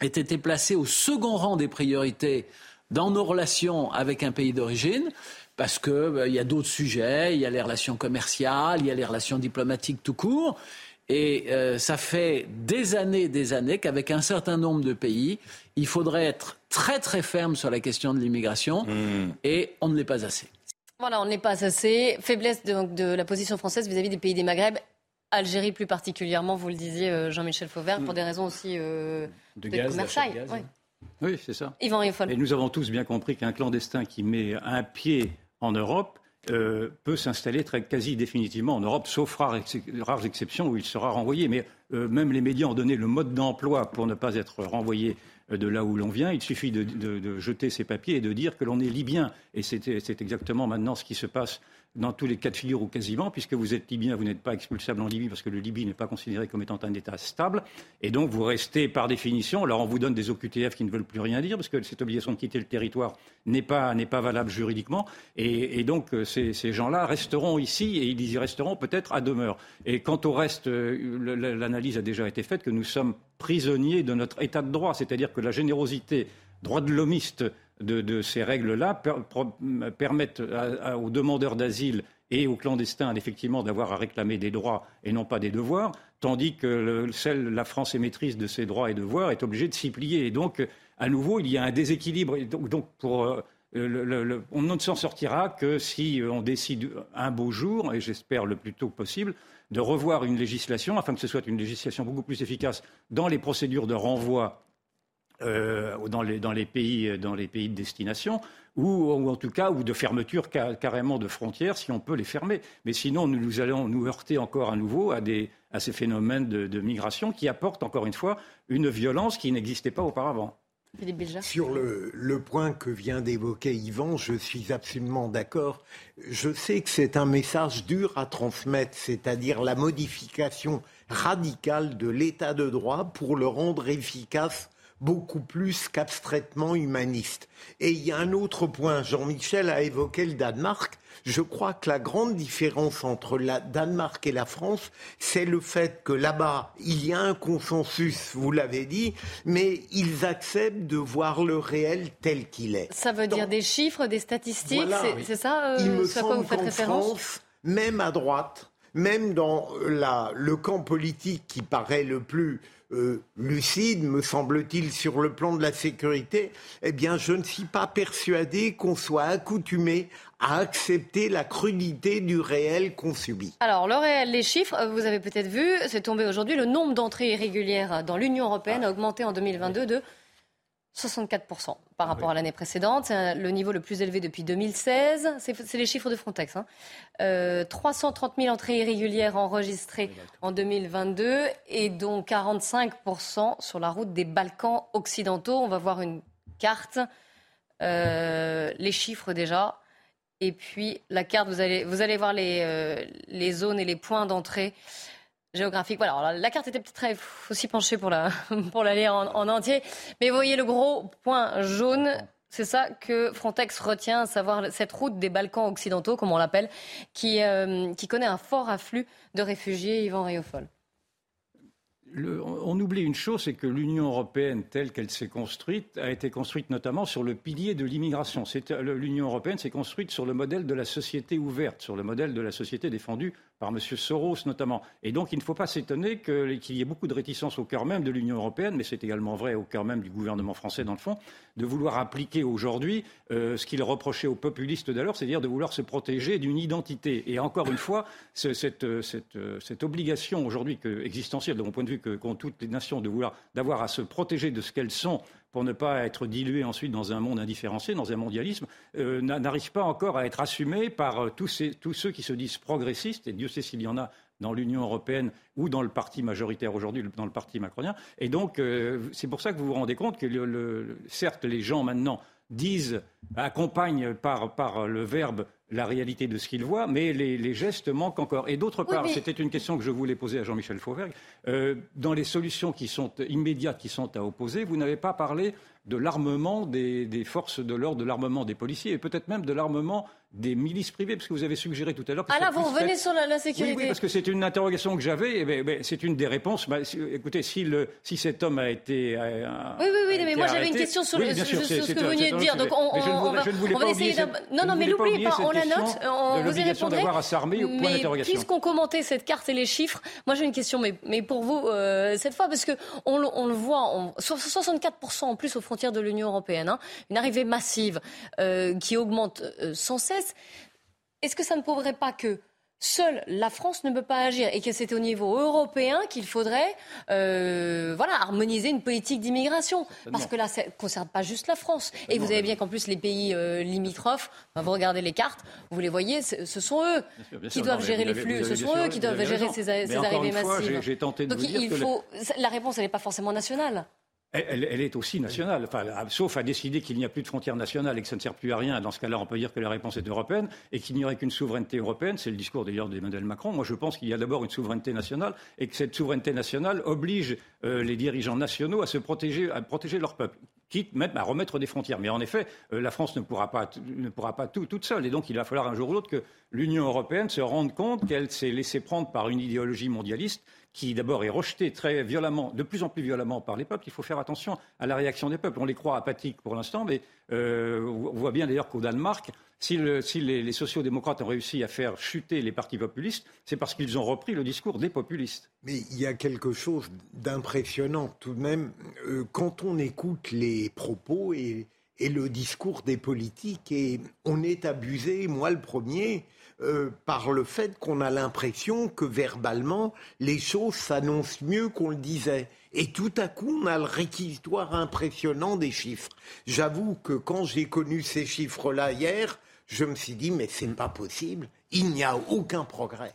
ait été placée au second rang des priorités dans nos relations avec un pays d'origine, parce qu'il bah, y a d'autres sujets, il y a les relations commerciales, il y a les relations diplomatiques tout court. Et euh, ça fait des années, des années qu'avec un certain nombre de pays, il faudrait être très très ferme sur la question de l'immigration, mmh. et on ne l'est pas assez. Voilà, on ne l'est pas assez. Faiblesse de, de la position française vis-à-vis des pays des Maghreb. Algérie plus particulièrement, vous le disiez, euh, Jean-Michel Fauvert, pour mmh. des raisons aussi euh, de, de commerciales. Oui, c'est ça. Et nous avons tous bien compris qu'un clandestin qui met un pied en Europe euh, peut s'installer quasi définitivement en Europe, sauf rares, exceptions où il sera renvoyé. Mais euh, même les médias ont donné le mode d'emploi pour ne pas être renvoyé euh, de là où l'on vient. Il suffit de, jeter ses papiers et de dire que l'on est libyen. Et c'est exactement maintenant ce qui se passe dans tous les cas de figure ou quasiment, puisque vous êtes libyen, vous n'êtes pas expulsable en Libye parce que le Libye n'est pas considéré comme étant un État stable, et donc vous restez par définition. Alors on vous donne des OQTF qui ne veulent plus rien dire parce que cette obligation de quitter le territoire n'est pas, n'est pas valable juridiquement, et, donc euh, ces, ces gens-là resteront ici et ils y resteront peut-être à demeure. Et quant au reste, euh, l'analyse a déjà été faite que nous sommes prisonniers de notre État de droit, c'est-à-dire que la générosité droit de l'homiste de, ces règles-là permettent aux demandeurs d'asile et aux clandestins effectivement d'avoir à réclamer des droits et non pas des devoirs, tandis que la France est maîtrise de ses droits et devoirs est obligée de s'y plier. Et donc, à nouveau, il y a un déséquilibre. donc, pour, euh, on ne s'en sortira que si on décide un beau jour, et j'espère le plus tôt possible, de revoir une législation afin que ce soit une législation beaucoup plus efficace dans les procédures de renvoi euh, dans, les, dans, les pays, dans les pays de destination, ou, en tout cas ou de fermeture carrément de frontières si on peut les fermer. Mais sinon, nous, allons nous heurter encore à nouveau à, des, à ces phénomènes de, migration qui apportent encore une fois une violence qui n'existait pas auparavant. Sur le, le, point que vient d'évoquer Yvan, je suis absolument d'accord. Je sais que c'est un message dur à transmettre, c'est-à-dire la modification radicale de l'état de droit pour le rendre efficace beaucoup plus qu'abstraitement humaniste. Et il y a un autre point, Jean-Michel a évoqué le Danemark. Je crois que la grande différence entre la Danemark et la France, c'est le fait que là-bas, il y a un consensus, vous l'avez dit, mais ils acceptent de voir le réel tel qu'il est. Ça veut dire des chiffres, des statistiques, c'est ça euh, Il me à quoi vous faites référence France, même à droite, même dans la, le camp politique qui paraît le plus euh, lucide, me semble-t-il, sur le plan de la sécurité, eh bien, je ne suis pas persuadé qu'on soit accoutumé à accepter la crudité du réel qu'on subit. Alors, le réel, les chiffres, vous avez peut-être vu, c'est tombé aujourd'hui, le nombre d'entrées irrégulières dans l'Union européenne a augmenté en 2022 de 64% par rapport à l'année précédente. C'est le niveau le plus élevé depuis 2016. C'est les chiffres de Frontex. Hein. 330 euh, 000 entrées irrégulières enregistrées en 2022 et dont 45% sur la route des Balkans occidentaux. On va voir une carte. Euh, les chiffres déjà. Et puis la carte, vous allez, vous allez voir les, euh, les zones et les points d'entrée géographique. Voilà, la carte était peut-être aussi penchée pour la, pour la lire en, entier. Mais vous voyez le gros point jaune. C'est ça que Frontex retient, à savoir cette route des Balkans occidentaux, comme on l'appelle, qui, euh, qui connaît un fort afflux de réfugiés. Yvan Riofol on oublie une chose, c'est que l'Union européenne, telle qu'elle s'est construite, a été construite notamment sur le pilier de l'immigration. L'Union européenne s'est construite sur le modèle de la société ouverte, sur le modèle de la société défendue par M. Soros notamment. Et donc il ne faut pas s'étonner qu'il y ait beaucoup de réticences au cœur même de l'Union européenne, mais c'est également vrai au cœur même du gouvernement français dans le fond, de vouloir appliquer aujourd'hui euh, ce qu'il reprochait aux populistes d'alors, c'est-à-dire de vouloir se protéger d'une identité. Et encore une fois, cette, euh, euh, cette, obligation aujourd'hui existentielle, de mon point de vue, qu'ont toutes les nations de vouloir d'avoir à se protéger de ce qu'elles sont pour ne pas être diluées ensuite dans un monde indifférencié, dans un mondialisme, n'arrive pas encore à être assumée par tous, ces, tous ceux qui se disent progressistes, et Dieu sait s'il y en a dans l'Union européenne ou dans le parti majoritaire aujourd'hui, dans le parti macronien. Et donc, c'est pour ça que vous vous rendez compte que, certes, les gens maintenant disent, accompagnent par le verbe la réalité de ce qu'ils voient, mais les, gestes manquent encore. Et d'autre part, c'était une question que je voulais poser à Jean-Michel Fauvergue, euh, dans les solutions qui sont immédiates, qui sont à opposer, vous n'avez pas parlé de l'armement des, des, forces de l'ordre, de l'armement des policiers et peut-être même de l'armement des milices privées, parce que vous avez suggéré tout à l'heure. Ah là, vous revenez sur la, sécurité. Oui, parce que c'est une interrogation que j'avais. et c'est une des réponses. Bah, écoutez, si, le, si cet homme a été. Euh, oui, oui, oui, mais moi j'avais une question sur, le, ce que vous veniez de dire. Donc on, on, va, on va essayer Non, non, mais n'oubliez pas, on la note. On vous y répondrez. d'avoir à s'armer au point d'interrogation. Puisqu'on commentait cette carte et les chiffres, moi j'ai une question, mais, mais pour vous, euh, cette fois, parce qu'on on le voit, on, 64% en plus aux frontières de l'Union européenne, hein, une arrivée massive euh, qui augmente sans cesse est-ce que ça ne prouverait pas que Seule la France ne peut pas agir et que c'est au niveau européen qu'il faudrait euh, voilà, harmoniser une politique d'immigration? Parce que là, ça ne concerne pas juste la France. Et vous avez bien qu'en plus, les pays euh, limitrophes, vous regardez les cartes, vous les voyez, ce sont eux qui doivent gérer les flux, ce sont eux qui doivent gérer ces, arrivées massives. Donc il faut, la réponse, n'est pas forcément nationale. Elle, est aussi nationale, sauf à décider qu'il n'y a plus de frontières nationales et que ça ne sert plus à rien. Dans ce cas-là, on peut dire que la réponse est européenne et qu'il n'y aurait qu'une souveraineté européenne. C'est le discours d'ailleurs d'Emmanuel Macron. Moi, je pense qu'il y a d'abord une souveraineté nationale et que cette souveraineté nationale oblige euh, les dirigeants nationaux à se protéger, à protéger leur peuple quitte même à remettre des frontières. Mais en effet, euh, la France ne pourra pas, ne pourra pas tout toute seule. Et donc, il va falloir un jour ou l'autre que l'Union européenne se rende compte qu'elle s'est laissée prendre par une idéologie mondialiste qui d'abord est rejetée très violemment, de plus en plus violemment par les peuples. Il faut faire attention à la réaction des peuples. On les croit apathiques pour l'instant, mais euh, on voit bien d'ailleurs qu'au Danemark, si, les, les sociaux-démocrates ont réussi à faire chuter les partis populistes, c'est parce qu'ils ont repris le discours des populistes. Mais il y a quelque chose d'impressionnant tout de même euh, quand on écoute les propos et, le discours des politiques, et on est abusé, moi le premier, euh, par le fait qu'on a l'impression que verbalement, les choses s'annoncent mieux qu'on le disait. Et tout à coup, on a le réquisitoire impressionnant des chiffres. J'avoue que quand j'ai connu ces chiffres-là hier, je me suis dit, mais c'est pas possible, il n'y a aucun progrès.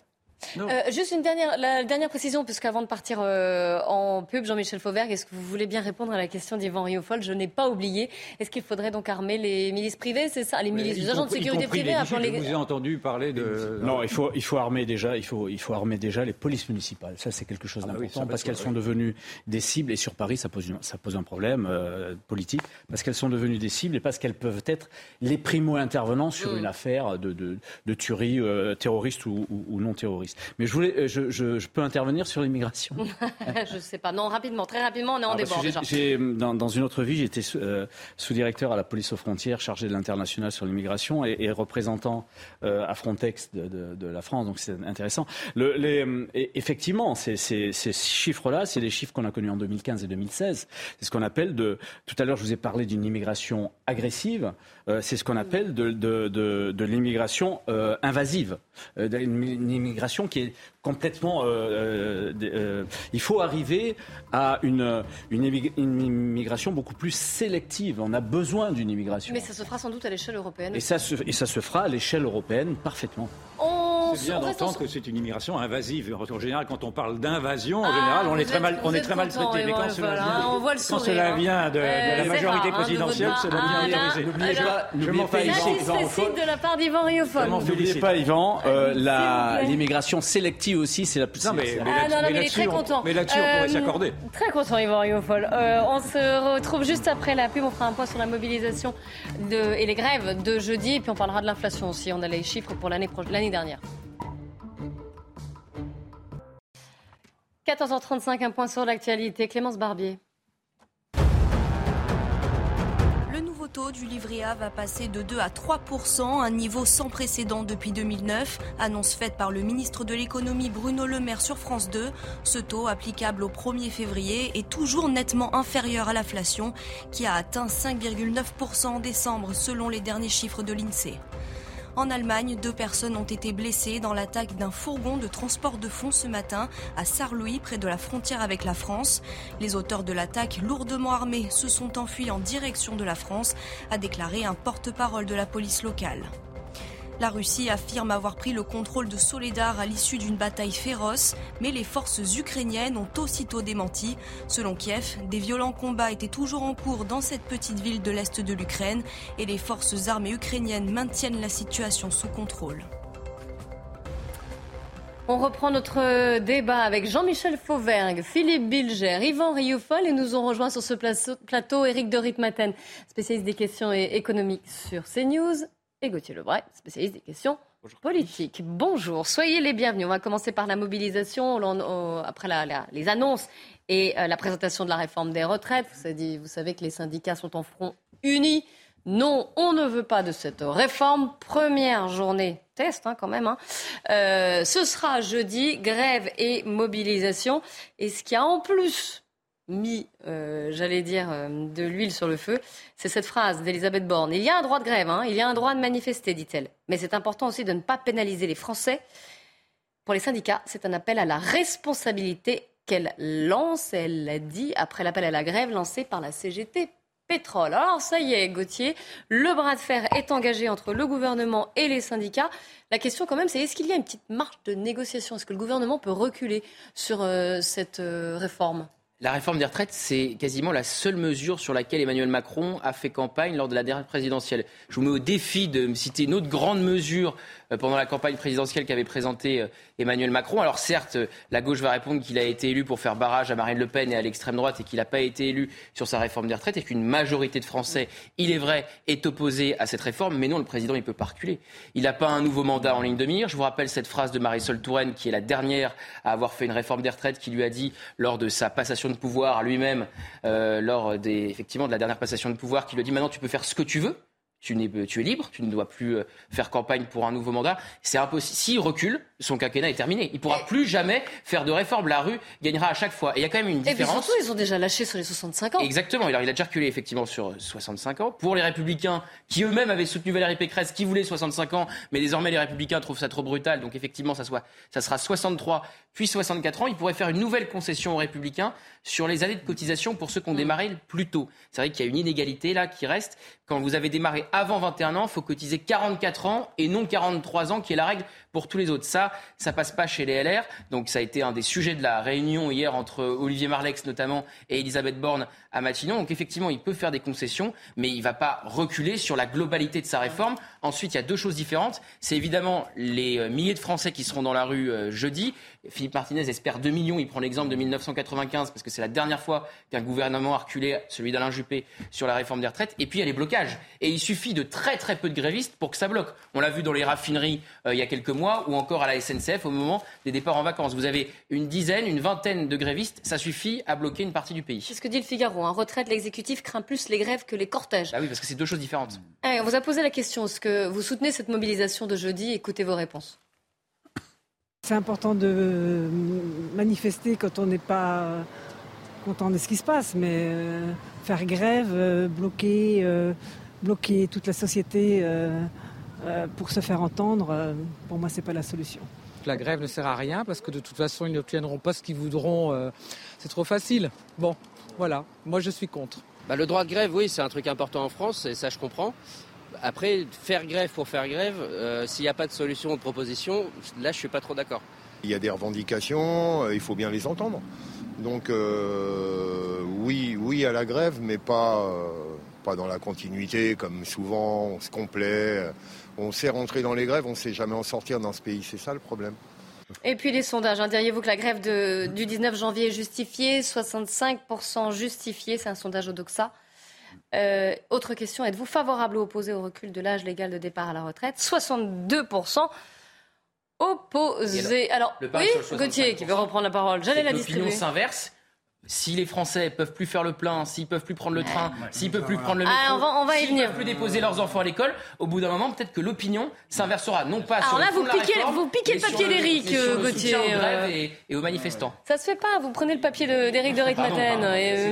Euh, juste une dernière, la dernière précision, puisqu'avant de partir euh, en pub, Jean-Michel Fauvergue, est-ce que vous voulez bien répondre à la question d'Yvan Riofol Je n'ai pas oublié. Est-ce qu'il faudrait donc armer les milices privées? C'est ça, les milices, les agents de sécurité privée les... Je vous ai entendu parler de. Non, il faut, il faut armer déjà, il faut, il faut armer déjà les polices municipales. Ça, c'est quelque chose ah d'important parce qu'elles sont devenues des cibles et sur Paris, ça pose, ça pose un problème euh, politique parce qu'elles sont devenues des cibles et parce qu'elles peuvent être les primo-intervenants sur mm. une affaire de, de, de tuerie terroriste ou, ou, non terroriste. Mais je voulais je, peux intervenir sur l'immigration Je ne sais pas. Non, rapidement, très rapidement, on est en ah, Dans, une autre vie, j'étais euh, sous-directeur à la police aux frontières, chargé de l'international sur l'immigration et, représentant euh, à Frontex de, la France. Donc c'est intéressant. les, effectivement, ces, chiffres-là, c'est les chiffres qu'on a connus en 2015 et 2016. C'est ce qu'on appelle de. Tout à l'heure, je vous ai parlé d'une immigration agressive. Euh, c'est ce qu'on appelle de, de l'immigration invasive, une immigration qui est complètement. Euh, euh, euh, il faut arriver à une, une, immigration beaucoup plus sélective. On a besoin d'une immigration. Mais ça se fera sans doute à l'échelle européenne. Et ça se, et ça se fera à l'échelle européenne parfaitement. C'est bien d'entendre que c'est une immigration invasive. En général, quand on parle d'invasion, en ah, général, on est très mal, on est très mal traité. Mais quand, cela, vient, quand cela vient de, la majorité hein, présidentielle, cela vient hiérarchiser. N'oubliez pas, n'oubliez pas, Yvan. de la part d'Yvan Riofol. N'oubliez pas, Yvan, l'immigration sélective aussi, c'est la plus. Non, mais, ah, il est très content. Mais là-dessus, on pourrait euh, s'accorder. Très content, Yvan Riofol. Euh, on se retrouve juste après la pub. On fera un point sur la mobilisation et les grèves de jeudi. Et puis on parlera de l'inflation aussi. On a les chiffres pour l'année dernière. 14h35, un point sur l'actualité. Clémence Barbier. Le nouveau taux du livret A va passer de 2 à 3% un niveau sans précédent depuis 2009. Annonce faite par le ministre de l'économie Bruno Le Maire sur France 2. Ce taux, applicable au 1er février, est toujours nettement inférieur à l'inflation, qui a atteint 5,9% en décembre, selon les derniers chiffres de l'INSEE. En Allemagne, deux personnes ont été blessées dans l'attaque d'un fourgon de transport de fonds ce matin à Sarlouis, près de la frontière avec la France. Les auteurs de l'attaque, lourdement armés, se sont enfuis en direction de la France, a déclaré un porte-parole de la police locale. La Russie affirme avoir pris le contrôle de Soledar à l'issue d'une bataille féroce, mais les forces ukrainiennes ont aussitôt démenti. Selon Kiev, des violents combats étaient toujours en cours dans cette petite ville de l'est de l'Ukraine et les forces armées ukrainiennes maintiennent la situation sous contrôle. On reprend notre débat avec Jean-Michel Fauvergue, Philippe Bilger, Yvan Rioufol et nous ont rejoint sur ce plateau Éric de Ritmaten, spécialiste des questions économiques sur CNews et Gauthier Lebray, spécialiste des questions politiques. Bonjour, soyez les bienvenus. On va commencer par la mobilisation, après les annonces et euh, la présentation de la réforme des retraites. Vous savez, que les syndicats sont en front uni. Non, on ne veut pas de cette réforme. Première journée test hein, quand même. Hein. Euh, ce sera jeudi, grève et mobilisation. Et ce qui a en plus mis, euh, j'allais dire, euh, de l'huile sur le feu, c'est cette phrase d'Elisabeth Borne. Il y a un droit de grève, hein, il y a un droit de manifester, dit-elle. Mais c'est important aussi de ne pas pénaliser les Français. Pour les syndicats, c'est un appel à la responsabilité qu'elle lance, elle l'a dit, après l'appel à la grève lancé par la CGT Pétrole. Alors ça y est, Gauthier, le bras de fer est engagé entre le gouvernement et les syndicats. La question quand même, c'est est-ce qu'il y a une petite marge de négociation? Est-ce que le gouvernement peut reculer sur euh, cette réforme? La réforme des retraites, c'est quasiment la seule mesure sur laquelle Emmanuel Macron a fait campagne lors de la dernière présidentielle. Je vous mets au défi de me citer une autre grande mesure pendant la campagne présidentielle qu'avait présentée euh, Emmanuel Macron. Alors certes, la gauche va répondre qu'il a été élu pour faire barrage à Marine Le Pen et à l'extrême droite et qu'il n'a pas été élu sur sa réforme des retraites et qu'une majorité de Français, il est vrai, est opposée à cette réforme. Mais non, le président, il peut pas reculer. Il n'a pas un nouveau mandat en ligne de mire. Je vous rappelle cette phrase de Marisol Touraine, qui est la dernière à avoir fait une réforme des retraites, qui lui a dit, lors de sa passation de pouvoir lui-même, euh, lors des, effectivement de la dernière passation de pouvoir, qui lui a dit maintenant tu peux faire ce que tu veux tu, es, tu es libre, tu ne dois plus euh, faire campagne pour un nouveau mandat. C'est impossible. S'il recule, son quinquennat est terminé. Il ne pourra plus jamais faire de réforme. La rue gagnera à chaque fois. Et il y a quand même une différence. Et surtout, ils ont déjà lâché sur les 65 ans. Exactement. Alors, il a déjà reculé effectivement sur 65 ans. Pour les Républicains, qui eux-mêmes avaient soutenu Valérie Pécresse, qui voulait 65 ans, mais désormais les Républicains trouvent ça trop brutal. Donc effectivement, ça, soit, ça sera 63 puis 64 ans, il pourrait faire une nouvelle concession aux républicains sur les années de cotisation pour ceux qui ont démarré plus tôt. C'est vrai qu'il y a une inégalité là qui reste. Quand vous avez démarré avant 21 ans, il faut cotiser 44 ans et non 43 ans, qui est la règle pour tous les autres. Ça, ça passe pas chez les LR. Donc ça a été un des sujets de la réunion hier entre Olivier Marlex notamment et Elisabeth Borne à Matignon. Donc effectivement, il peut faire des concessions, mais il va pas reculer sur la globalité de sa réforme. Ensuite, il y a deux choses différentes. C'est évidemment les euh, milliers de Français qui seront dans la rue euh, jeudi. Philippe Martinez espère 2 millions. Il prend l'exemple de 1995 parce que c'est la dernière fois qu'un gouvernement a reculé, celui d'Alain Juppé, sur la réforme des retraites. Et puis il y a les blocages. Et il suffit de très très peu de grévistes pour que ça bloque. On l'a vu dans les raffineries euh, il y a quelques mois ou encore à la SNCF au moment des départs en vacances. Vous avez une dizaine, une vingtaine de grévistes. Ça suffit à bloquer une partie du pays. C'est ce que dit le Figaro. En retraite, l'exécutif craint plus les grèves que les cortèges. Ah oui, parce que c'est deux choses différentes. Eh, on vous a posé la question. Est-ce que vous soutenez cette mobilisation de jeudi? Écoutez vos réponses. C'est important de manifester quand on n'est pas content de ce qui se passe, mais euh, faire grève, euh, bloquer, euh, bloquer toute la société pour se faire entendre, pour moi, c'est pas la solution. La grève ne sert à rien parce que de toute façon, ils n'obtiendront pas ce qu'ils voudront. c'est trop facile. Bon, voilà, moi je suis contre. Bah, le droit de grève, oui, c'est un truc important en France, et ça je comprends. Après, faire grève pour faire grève, euh, s'il n'y a pas de solution ou de proposition, là, je suis pas trop d'accord. Il y a des revendications, euh, il faut bien les entendre. Donc, euh, oui, oui à la grève, mais pas, pas dans la continuité, comme souvent, on se complaît. On sait rentrer dans les grèves, on ne sait jamais en sortir dans ce pays. C'est ça le problème. Et puis les sondages, hein. diriez-vous que la grève du 19 janvier est justifiée? 65% justifiée, c'est un sondage au Doxa. Euh, autre question, êtes-vous favorable ou opposé au recul de l'âge légal de départ à la retraite? 62% opposé. Alors, oui, Gauthier qui veut reprendre la parole, j'allais la distribuer. L'opinion s'inverse si les Français peuvent plus faire le plein, s'ils peuvent plus prendre le train, s'ils peuvent plus prendre le métro, ah, on va, on va s'ils peuvent plus déposer leurs enfants à l'école, au bout d'un moment, peut-être que l'opinion s'inversera, non pas sur le fond vous de la piquez, réforme, vous piquez le papier d'Éric, Gauthier. Aux grèves et, et, aux manifestants. Ça se fait pas. Vous prenez le papier d'Éric de Ritmaten. Et...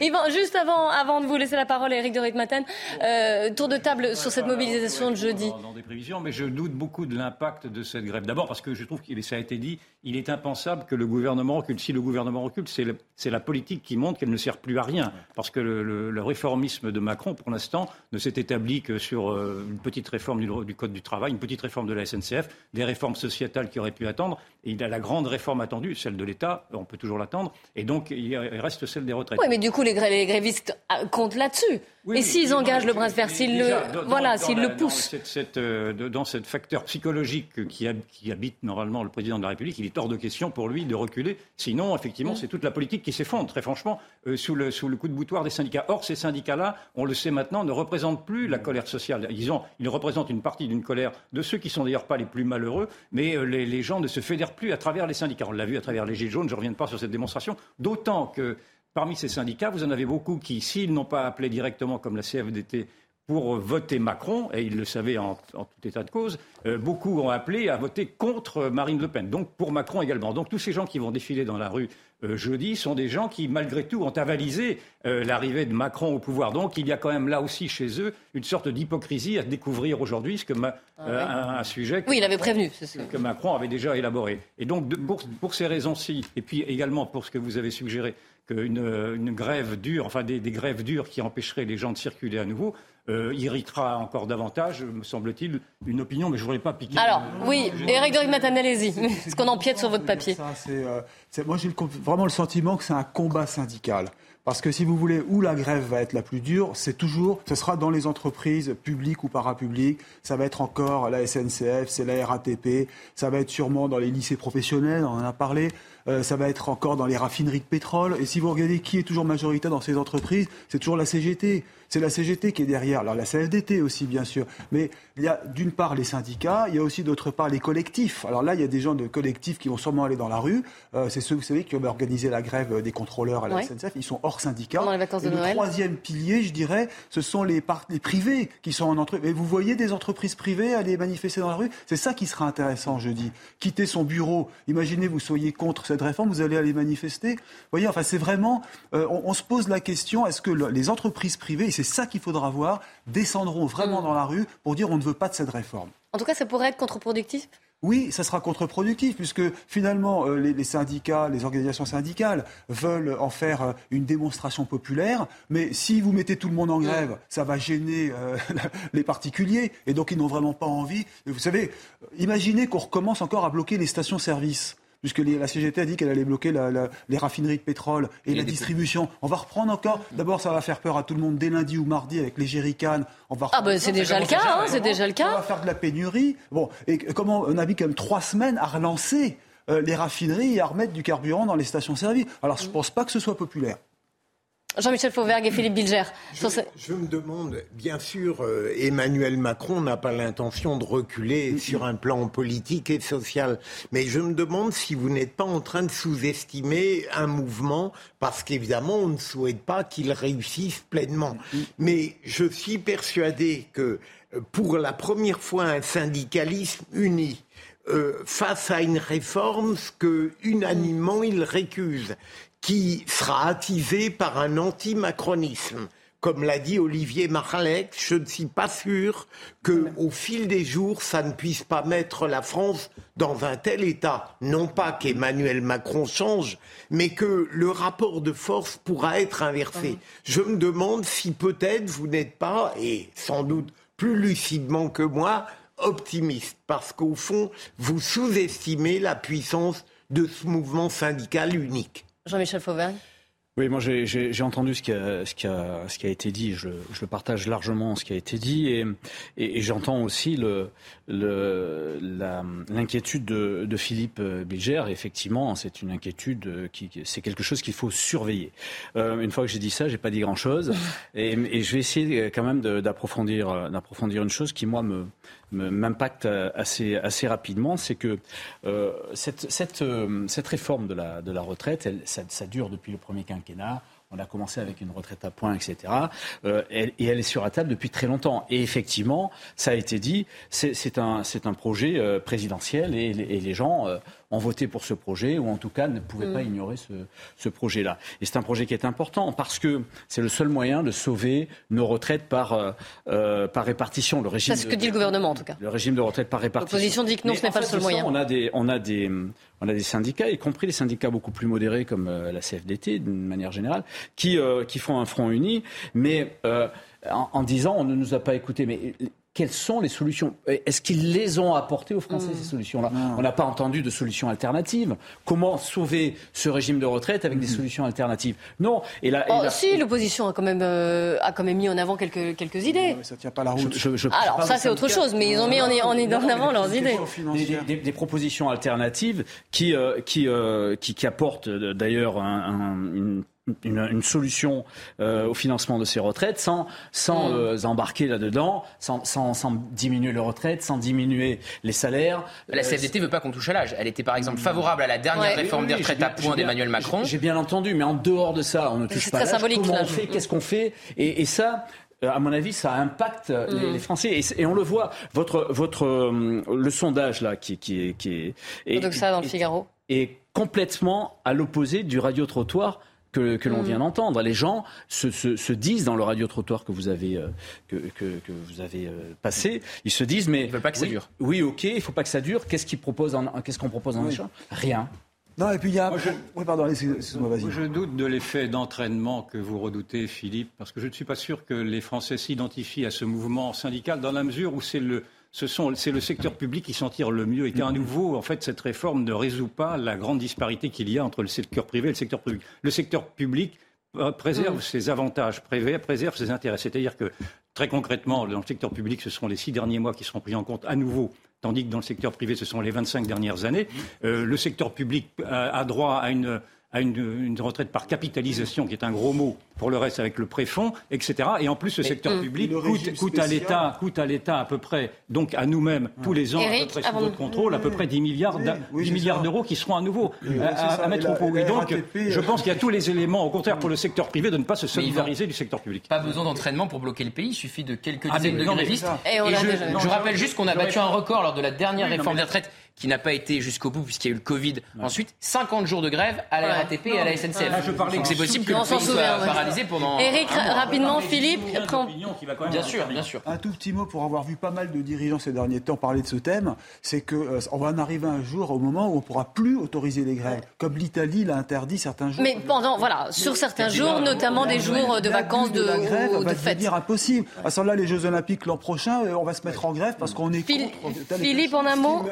Yvan, juste avant, avant de vous laisser la parole, Éric de Ritmaten, euh, tour de table sur cette mobilisation de jeudi. Dans, dans des prévisions, mais je doute beaucoup de l'impact de cette grève. D'abord parce que je trouve qu'il ça a été dit, il est impensable que le gouvernement recule. Si le gouvernement recule, c'est la politique qui montre qu'elle ne sert plus à rien. Parce que le, le, réformisme de Macron, pour l'instant, ne s'est établi que sur euh, une petite réforme du, du, Code du travail, une petite réforme de la SNCF, des réformes sociétales qui auraient pu attendre. Et il a la grande réforme attendue, celle de l'État, on peut toujours l'attendre. Et donc, il reste celle des retraites. Oui, mais du coup, les, les grévistes euh, comptent là-dessus. Oui, et s'ils engagent le bras de fer, s'ils le, voilà, le poussent. Dans, cette, euh, dans facteur psychologique qui, qui, habite normalement le président de la République, il est hors de question pour lui de reculer. Sinon, effectivement, mm. c'est toute la politique qui s'effondre, très franchement, euh, sous, le, sous le coup de boutoir des syndicats. Or, ces syndicats-là, on le sait maintenant, ne représentent plus la colère sociale. Ils, ont, ils représentent une partie d'une colère de ceux qui sont d'ailleurs pas les plus malheureux, mais euh, les, les gens ne se fédèrent plus à travers les syndicats. On l'a vu à travers les Gilets jaunes, je ne reviens pas sur cette démonstration, d'autant que Parmi ces syndicats, vous en avez beaucoup qui, s'ils n'ont pas appelé directement comme la CFDT pour voter Macron, et ils le savaient en, en tout état de cause, euh, beaucoup ont appelé à voter contre Marine Le Pen, donc pour Macron également. Donc tous ces gens qui vont défiler dans la rue euh, jeudi sont des gens qui, malgré tout, ont avalisé euh, l'arrivée de Macron au pouvoir. Donc il y a quand même là aussi chez eux une sorte d'hypocrisie à découvrir aujourd'hui, ce que ma, ah oui. un, un, sujet que, oui, il avait prévenu. que Macron avait déjà élaboré. Et donc de, pour, pour, ces raisons-ci, et puis également pour ce que vous avez suggéré, qu'une une grève dure, enfin des, des, grèves dures qui empêcheraient les gens de circuler à nouveau, euh, irritera encore davantage, me semble-t-il, une opinion, mais je ne voudrais pas piquer. Alors, oui, Eric Dorig-Matan, allez-y, parce qu'on empiète sur votre papier. Ça, euh, moi, j'ai vraiment le sentiment que c'est un combat syndical. Parce que si vous voulez, où la grève va être la plus dure, c'est toujours, ce sera dans les entreprises publiques ou parapubliques, ça va être encore la SNCF, c'est la RATP, ça va être sûrement dans les lycées professionnels, on en a parlé, euh, ça va être encore dans les raffineries de pétrole. Et si vous regardez qui est toujours majoritaire dans ces entreprises, c'est toujours la CGT. C'est la CGT qui est derrière. Alors la CFDT aussi, bien sûr. Mais il y a d'une part les syndicats, il y a aussi d'autre part les collectifs. Alors là, il y a des gens de collectifs qui vont sûrement aller dans la rue. Euh, c'est ceux, vous savez, qui ont organisé la grève des contrôleurs à la ouais. SNCF. Ils sont hors syndicat. Pendant les vacances de Et Noël. le troisième pilier, je dirais, ce sont les, les privés qui sont en entreprise. Mais vous voyez des entreprises privées aller manifester dans la rue? C'est ça qui sera intéressant, je dis. Quitter son bureau. Imaginez, vous soyez contre cette réforme, vous allez aller manifester. Vous voyez, enfin, c'est vraiment. Euh, on, on, se pose la question est-ce que le, les entreprises privées, et c'est ça qu'il faudra voir, descendront vraiment dans la rue pour dire on ne veut pas de cette réforme. En tout cas, ça pourrait être contre-productif? Oui, ça sera contre-productif, puisque finalement, euh, les, syndicats, les organisations syndicales veulent en faire euh, une démonstration populaire, mais si vous mettez tout le monde en grève, ça va gêner euh, les particuliers, et donc ils n'ont vraiment pas envie. Vous savez, imaginez qu'on recommence encore à bloquer les stations-service puisque la CGT a dit qu'elle allait bloquer les raffineries de pétrole et, la distribution. On va reprendre encore. D'abord, ça va faire peur à tout le monde dès lundi ou mardi avec les jerrycans. On va ah ben c'est déjà le cas, hein, c'est déjà le cas. On va faire de la pénurie. Bon, et comment on a mis quand même trois semaines à relancer euh, les raffineries et à remettre du carburant dans les stations-service. Alors je ne pense pas que ce soit populaire. Jean-Michel Fauvergue et Philippe Bilger. Je, me demande, bien sûr, euh, Emmanuel Macron n'a pas l'intention de reculer mm-hmm. sur un plan politique et social, mais je me demande si vous n'êtes pas en train de sous-estimer un mouvement, parce qu'évidemment, on ne souhaite pas qu'il réussisse pleinement. Mm-hmm. Mais je suis persuadé que euh, pour la première fois, un syndicalisme uni, euh, face à une réforme, ce que unanimement il récuse qui sera attisé par un anti-macronisme. Comme l'a dit Olivier Maralek, je ne suis pas sûr que, au fil des jours, ça ne puisse pas mettre la France dans un tel état. Non pas qu'Emmanuel Macron change, mais que le rapport de force pourra être inversé. Je me demande si peut-être vous n'êtes pas, et sans doute plus lucidement que moi, optimiste, parce qu'au fond, vous sous-estimez la puissance de ce mouvement syndical unique. Jean-Michel Fauvergne oui, moi j'ai entendu ce qui, a, été dit, je, je, le partage largement ce qui a été dit, et, j'entends aussi l'inquiétude de, de, Philippe Bilger. Effectivement, c'est une inquiétude, qui, c'est quelque chose qu'il faut surveiller. Euh, une fois que j'ai dit ça, j'ai pas dit grand-chose, et, et, je vais essayer quand même d'approfondir d'approfondir une chose qui, moi, me, m'impacte assez, assez rapidement, c'est que euh, cette, cette, euh, cette, réforme de la, de la retraite, elle, ça, ça, dure depuis le premier quinquennat. On a commencé avec une retraite à points, etc. Euh, et elle est sur la table depuis très longtemps. Et effectivement, ça a été dit, c'est un, projet euh, présidentiel et, et, les gens euh, ont voté pour ce projet, ou en tout cas ne pouvaient pas mm. ignorer ce, ce projet-là. Et c'est un projet qui est important parce que c'est le seul moyen de sauver nos retraites par, euh, euh par répartition. Le régime c'est ce que dit le gouvernement en tout cas. Le régime de retraite par répartition. L'opposition dit que non, ce n'est pas le seul moyen. On a, des, on, a des, on a des syndicats, y compris les syndicats beaucoup plus modérés comme euh, la CFDT d'une manière générale, qui, euh, qui font un front uni, mais en, en, disant on ne nous a pas écoutés. Mais quelles sont les solutions Est-ce qu'ils les ont apportées aux Français, ces mm. solutions-là On n'a pas entendu de solutions alternatives. Comment sauver ce régime de retraite avec des mm. solutions alternatives? Non. Et là, oh, Si, l'opposition a, quand même, euh, a quand même mis en avant quelques, quelques idées. ça tient pas la route. Alors, ça, c'est autre chose, mais ils ont mis en, en, avant leurs idées. Des, propositions alternatives qui, euh, qui, euh, qui, qui, apportent d'ailleurs un, une une, solution euh, au financement de ces retraites sans, sans mm. euh, embarquer là-dedans, sans, sans, sans, diminuer les retraites, sans diminuer les salaires. La CFDT ne veut pas qu'on touche à l'âge. Elle était par exemple favorable à la dernière réforme des retraites à points d'Emmanuel Macron. J'ai bien entendu, mais en dehors de ça, on ne touche pas à l'âge. Comment on fait? Qu'est-ce qu'on fait? Et, et, ça, euh, à mon avis, ça impacte les, mm. Français et, et, on le voit. Votre, votre le sondage là, qui, qui, qui est, donc ça dans le Figaro, est complètement à l'opposé du radio que, l'on mm. vient d'entendre. Les gens se, disent dans le radio-trottoir que vous avez, euh, que, vous avez euh, passé, ils se disent mais... Ils veulent pas que ça dure. Oui, ok, il faut pas que ça dure. Qu'est-ce qu'on propose en, qu'est-ce qu'on propose en échange? Rien. Non, et puis il y a. je... Oui, pardon, moi Je doute de l'effet d'entraînement que vous redoutez, Philippe, parce que je ne suis pas sûr que les Français s'identifient à ce mouvement syndical dans la mesure où c'est le c'est le secteur public qui s'en tire le mieux et qu'à nouveau, en fait, cette réforme ne résout pas la grande disparité qu'il y a entre le secteur privé et le secteur public. Le secteur public euh, préserve mm. ses avantages, préserve ses intérêts. C'est-à-dire que, très concrètement, dans le secteur public, ce seront les six derniers mois qui seront pris en compte à nouveau tandis que dans le secteur privé, ce sont les 25 dernières années. Euh, le secteur public a droit à une à une, retraite par capitalisation, qui est un gros mot pour le reste avec le préfond, etc. Et en plus, ce secteur public coûte, à l'État, coûte à l'État à peu près, donc à nous-mêmes, tous les ans, à peu près sous votre contrôle, à peu près 10 milliards, milliards d'euros qui seront à nouveau à, mettre au profit. Donc, je pense qu'il y a tous les éléments, au contraire, pour le secteur privé, de ne pas se solidariser du secteur public. Pas besoin d'entraînement pour bloquer le pays, il suffit de quelques ah, dizaines de grévistes. Et, je, rappelle juste qu'on a battu un record lors de la dernière réforme des retraites qui n'a pas été jusqu'au bout puisqu'il y a eu le Covid. Ensuite, 50 jours de grève à la RATP et à la SNCF. Là, je parlais Donc c'est possible que le pays soit paralysé pendant. Eric, un mois. rapidement, Philippe. Bien sûr, bien sûr. Un tout petit mot pour avoir vu pas mal de dirigeants ces derniers temps parler de ce thème, c'est que euh, on va en arriver un jour au moment où on pourra plus autoriser les grèves, comme l'Italie l'a interdit certains jours. Mais pendant, voilà, sur certains jours, notamment des jours de vacances, de, la grève ou va de fêtes. devenir impossible. À ce moment-là, les Jeux Olympiques l'an prochain, euh, on va se mettre en grève parce qu'on est Phil- contre. tel Philippe, en un mot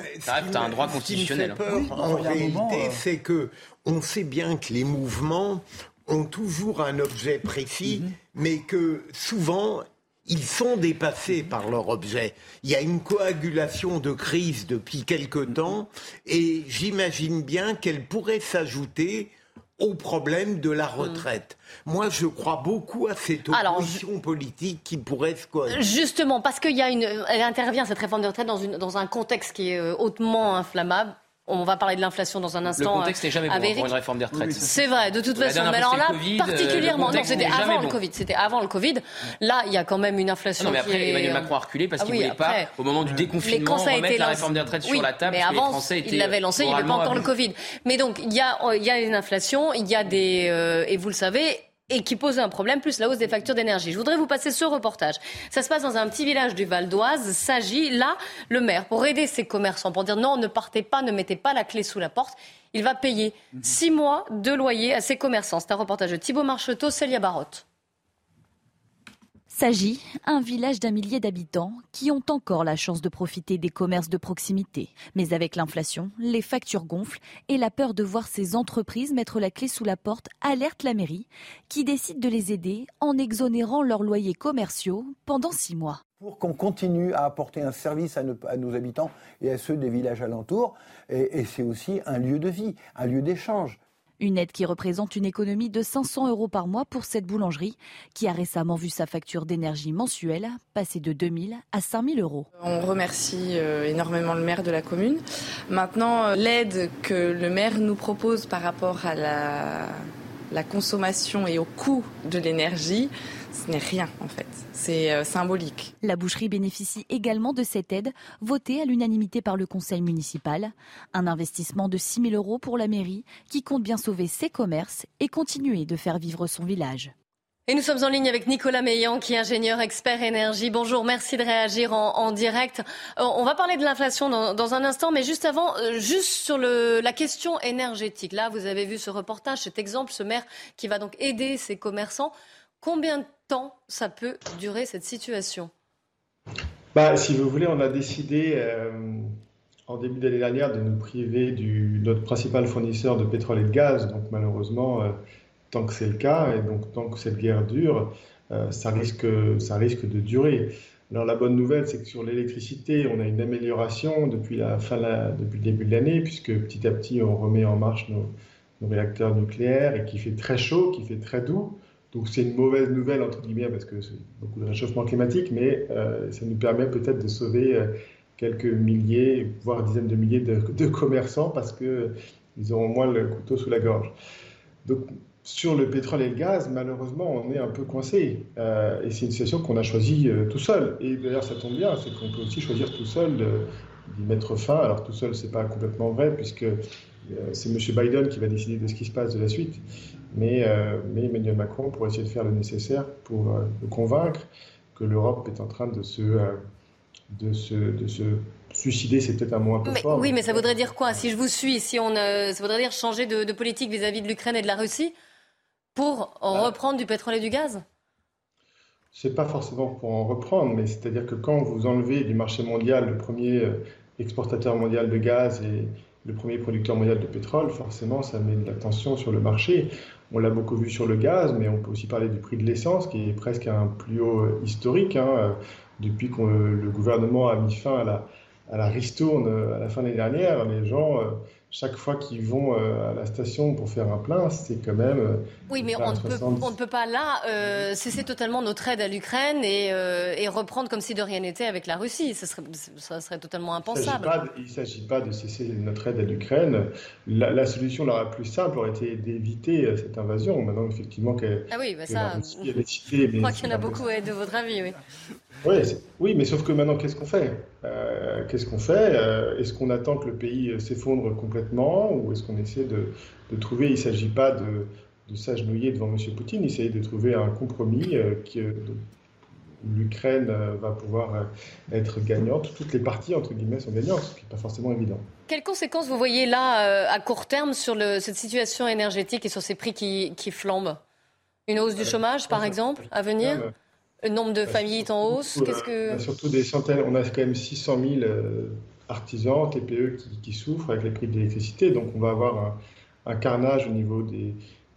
Un droit Ce qui me constitutionnel. fait peur, Oui, en réalité, euh, c'est que on sait bien que les mouvements ont toujours un objet précis, Mhm. mais que souvent ils sont dépassés par leur objet. Il y a une coagulation de crise depuis quelque Mhm. temps, et j'imagine bien qu'elle pourrait s'ajouter au problème de la retraite. Moi, je crois beaucoup à cette. Alors, opposition politique qui pourrait se. Justement, parce qu'il y a une, elle intervient cette réforme de retraite dans, une, dans un contexte qui est euh, hautement inflammable. On va parler de l'inflation dans un Le instant. contexte euh, n'est jamais bon avec pour une réforme des retraites. C'est vrai, de toute La façon. Mais alors là, le Covid, euh, particulièrement, le non, contexte c'était avant le bon. Covid. C'était avant le Covid. Là, il y a quand même une inflation. Non, mais qui après, est- Emmanuel Macron a reculé parce Ah qu'il oui, ne voulait après. pas, au moment du déconfinement, quand ça a remettre été la réforme des retraites Oui, sur la table. Mais parce que les Français étaient il l'avait lancé, il n'y avait pas encore le. Covid. Mais donc, il y a, il y a une inflation, il y a des, euh, et vous le savez, et qui pose un problème, plus la hausse des factures d'énergie. Je voudrais vous passer ce reportage. Ça se passe dans un petit village du Val d'Oise, s'agit là, le maire, pour aider ses commerçants, pour dire non, ne partez pas, ne mettez pas la clé sous la porte, il va payer six mois de loyer à ses commerçants. C'est un reportage de Thibault Marcheteau, Célia Barotte. S'agit un village d'un millier d'habitants qui ont encore la chance de profiter des commerces de proximité. Mais avec l'inflation, les factures gonflent et la peur de voir ces entreprises mettre la clé sous la porte alerte la mairie qui décide de les aider en exonérant leurs loyers commerciaux pendant six mois. pour qu'on continue à apporter un service à nos, habitants et à ceux des villages alentours. Et c'est aussi un lieu de vie, un lieu d'échange. Une aide qui représente une économie de 500 euros par mois pour cette boulangerie qui a récemment vu sa facture d'énergie mensuelle passer de 2000 à 5000 euros. On remercie euh, énormément le maire de la commune. Maintenant, euh, l'aide que le maire nous propose par rapport à la, la consommation et au coût de l'énergie, ce n'est rien en fait. C'est euh, symbolique. La boucherie bénéficie également de cette aide votée à l'unanimité par le conseil municipal. Un investissement de 6 000 euros pour la mairie qui compte bien sauver ses commerces et continuer de faire vivre son village. Et nous sommes en ligne avec Nicolas Meillan, qui est ingénieur expert énergie. Bonjour, merci de réagir en, en direct. Euh, On va parler de l'inflation dans, dans un instant, mais juste avant, euh, juste sur le, la question énergétique. Là, vous avez vu ce reportage, cet exemple, ce maire qui va donc aider ses commerçants. Combien de temps ça peut durer cette situation Bah, si vous voulez, on a décidé euh, en début d'année dernière de nous priver du notre principal fournisseur de pétrole et de gaz. Donc malheureusement, euh, tant que c'est le cas et donc tant que cette guerre dure, euh, ça risque de durer. Alors la bonne nouvelle, c'est que sur l'électricité, on a une amélioration depuis la fin de depuis le début de l'année, puisque petit à petit on remet en marche nos, nos réacteurs nucléaires et qui fait très chaud, qui fait très doux. Donc c'est une mauvaise nouvelle entre guillemets parce que c'est beaucoup de réchauffement climatique, mais euh, ça nous permet peut-être de sauver euh, quelques milliers, voire dizaines de milliers de, commerçants parce que ils auront moins le couteau sous la gorge. Donc sur le pétrole et le gaz, malheureusement, on est un peu coincé. Euh, et c'est une situation qu'on a choisie tout seul. Et d'ailleurs, ça tombe bien, c'est qu'on peut aussi choisir tout seul d'y mettre fin. Alors tout seul, c'est pas complètement vrai puisque c'est M. Biden qui va décider de ce qui se passe de la suite. Mais, euh, mais Emmanuel Macron pour essayer de faire le nécessaire pour euh, le convaincre que l'Europe est en train de se, euh, de se, de se suicider, c'est peut-être un mot un peu Mais- fort. Oui, mais ça voudrait dire quoi? Si je vous suis, si on, euh, ça voudrait dire changer de, de politique vis-à-vis de l'Ukraine et de la Russie pour Bah. reprendre du pétrole et du gaz? C'est pas forcément pour en reprendre, mais c'est-à-dire que quand vous enlevez du marché mondial le premier euh, exportateur mondial de gaz et le premier producteur mondial de pétrole, forcément, ça met de la tension sur le marché. On l'a beaucoup vu sur le gaz, mais on peut aussi parler du prix de l'essence, qui est presque un plus haut historique. hein, depuis que le gouvernement a mis fin à la, à la ristourne euh, à la fin de l'année dernière, les gens, euh, chaque fois qu'ils vont euh, à la station pour faire un plein, c'est quand même... euh, Oui, mais on ne, peut, 70. on ne peut pas là euh, cesser totalement notre aide à l'Ukraine et, euh, et reprendre comme si de rien n'était avec la Russie. Ce serait, ça serait totalement impensable. Il ne s'agit pas de cesser notre aide à l'Ukraine. La, la solution la plus simple aurait été d'éviter cette invasion. Maintenant, effectivement, que, Ah oui, bah que la ça, Russie a décidé, je crois qu'il y en a beaucoup de votre avis. Oui. Oui, mais sauf que maintenant, qu'est-ce qu'on fait? Euh, Qu'est-ce qu'on fait? Euh, Est-ce qu'on attend que le pays s'effondre complètement? Ou est-ce qu'on essaie de, trouver, il ne s'agit pas de, de s'agenouiller devant M. Poutine, il s'agit de trouver un compromis qui, l'Ukraine va pouvoir être gagnante. Toutes les parties, entre guillemets, sont gagnantes, ce qui n'est pas forcément évident. Quelles conséquences vous voyez là, à court terme, sur le, cette situation énergétique et sur ces prix qui, qui flambent? Une hausse du chômage, par exemple, à venir? Le nombre de familles est en hausse Qu'est-ce que... Surtout des centaines, on a quand même 600 000 euh, artisans, TPE qui, souffrent avec les prix de l'électricité. Donc on va avoir un, carnage au niveau des,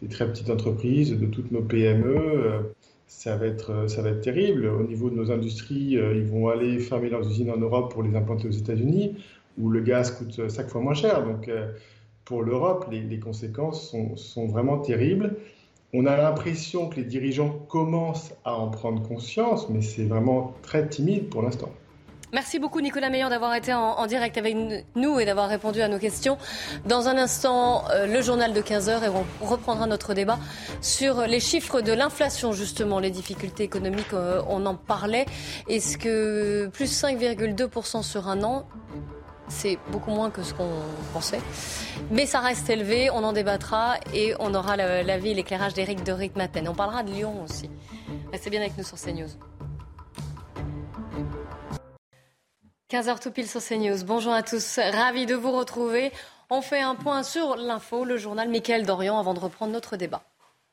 très petites entreprises, de toutes nos PME. Euh, ça va, être, euh, ça va être terrible. Au niveau de nos industries, ils vont aller fermer leurs usines en Europe pour les implanter aux États-Unis, où le gaz coûte 5 fois moins cher. Donc pour l'Europe, les, conséquences sont, sont vraiment terribles. On a l'impression que les dirigeants commencent à en prendre conscience, mais c'est vraiment très timide pour l'instant. Merci beaucoup Nicolas Meilleur d'avoir été en, direct avec nous et d'avoir répondu à nos questions. Dans un instant, euh, le journal de 15h et on reprendra notre débat sur les chiffres de l'inflation, justement, les difficultés économiques, euh, on en parlait. Est-ce que plus 5,2% sur un an, c'est beaucoup moins que ce qu'on pensait. Mais ça reste élevé, on en débattra et on aura l'avis et l'éclairage d'Éric de Ritmaten. On parlera de Lyon aussi. Restez bien avec nous sur CNews. 15h tout pile sur CNews. Bonjour à tous, ravi de vous retrouver. On fait un point sur l'info, le journal Mickaël Dorian avant de reprendre notre débat.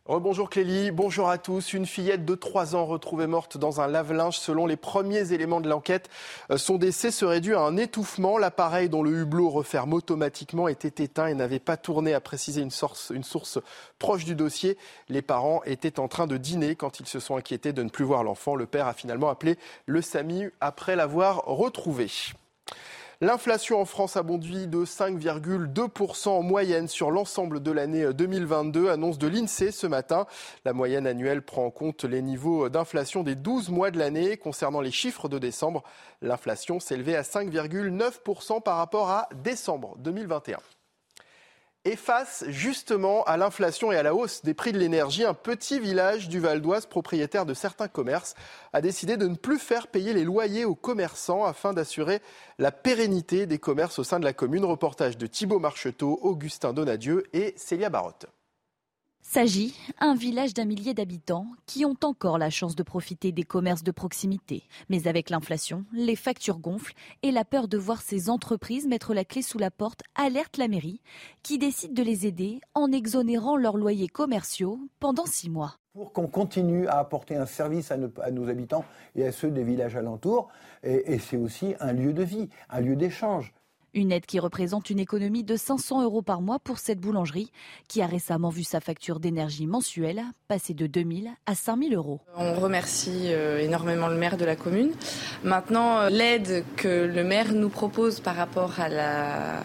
Bonjour Clélie, bonjour à tous. Une fillette de 3 ans retrouvée morte dans un lave-linge. Selon les premiers éléments de l'enquête, euh, son décès serait dû à un étouffement. L'appareil dont le hublot referme automatiquement était éteint et n'avait pas tourné, a précisé une source, une source proche du dossier. Les parents étaient en train de dîner quand ils se sont inquiétés de ne plus voir l'enfant. Le père a finalement appelé le SAMU après l'avoir retrouvé. L'inflation en France a bondi de 5,2% en moyenne sur l'ensemble de l'année 2022, annonce de l'INSEE ce matin. La moyenne annuelle prend en compte les niveaux d'inflation des 12 mois de l'année. Concernant les chiffres de décembre, l'inflation s'élevait à 5,9% par rapport à décembre 2021. Et face justement à l'inflation et à la hausse des prix de l'énergie, un petit village du Val d'Oise, propriétaire de certains commerces, a décidé de ne plus faire payer les loyers aux commerçants afin d'assurer la pérennité des commerces au sein de la commune. Reportage de Thibault Marcheteau, Augustin Donadieu et Célia Barotte. S'agit un village d'un millier d'habitants qui ont encore la chance de profiter des commerces de proximité. Mais avec l'inflation, les factures gonflent et la peur de voir ces entreprises mettre la clé sous la porte alerte la mairie qui décide de les aider en exonérant leurs loyers commerciaux pendant six mois. Pour qu'on continue à apporter un service à nos, habitants et à ceux des villages alentours, et c'est aussi un lieu de vie, un lieu d'échange. Une aide qui représente une économie de 500 euros par mois pour cette boulangerie qui a récemment vu sa facture d'énergie mensuelle passer de 2000 à 5000 euros. On remercie euh, énormément le maire de la commune. Maintenant, euh, l'aide que le maire nous propose par rapport à la,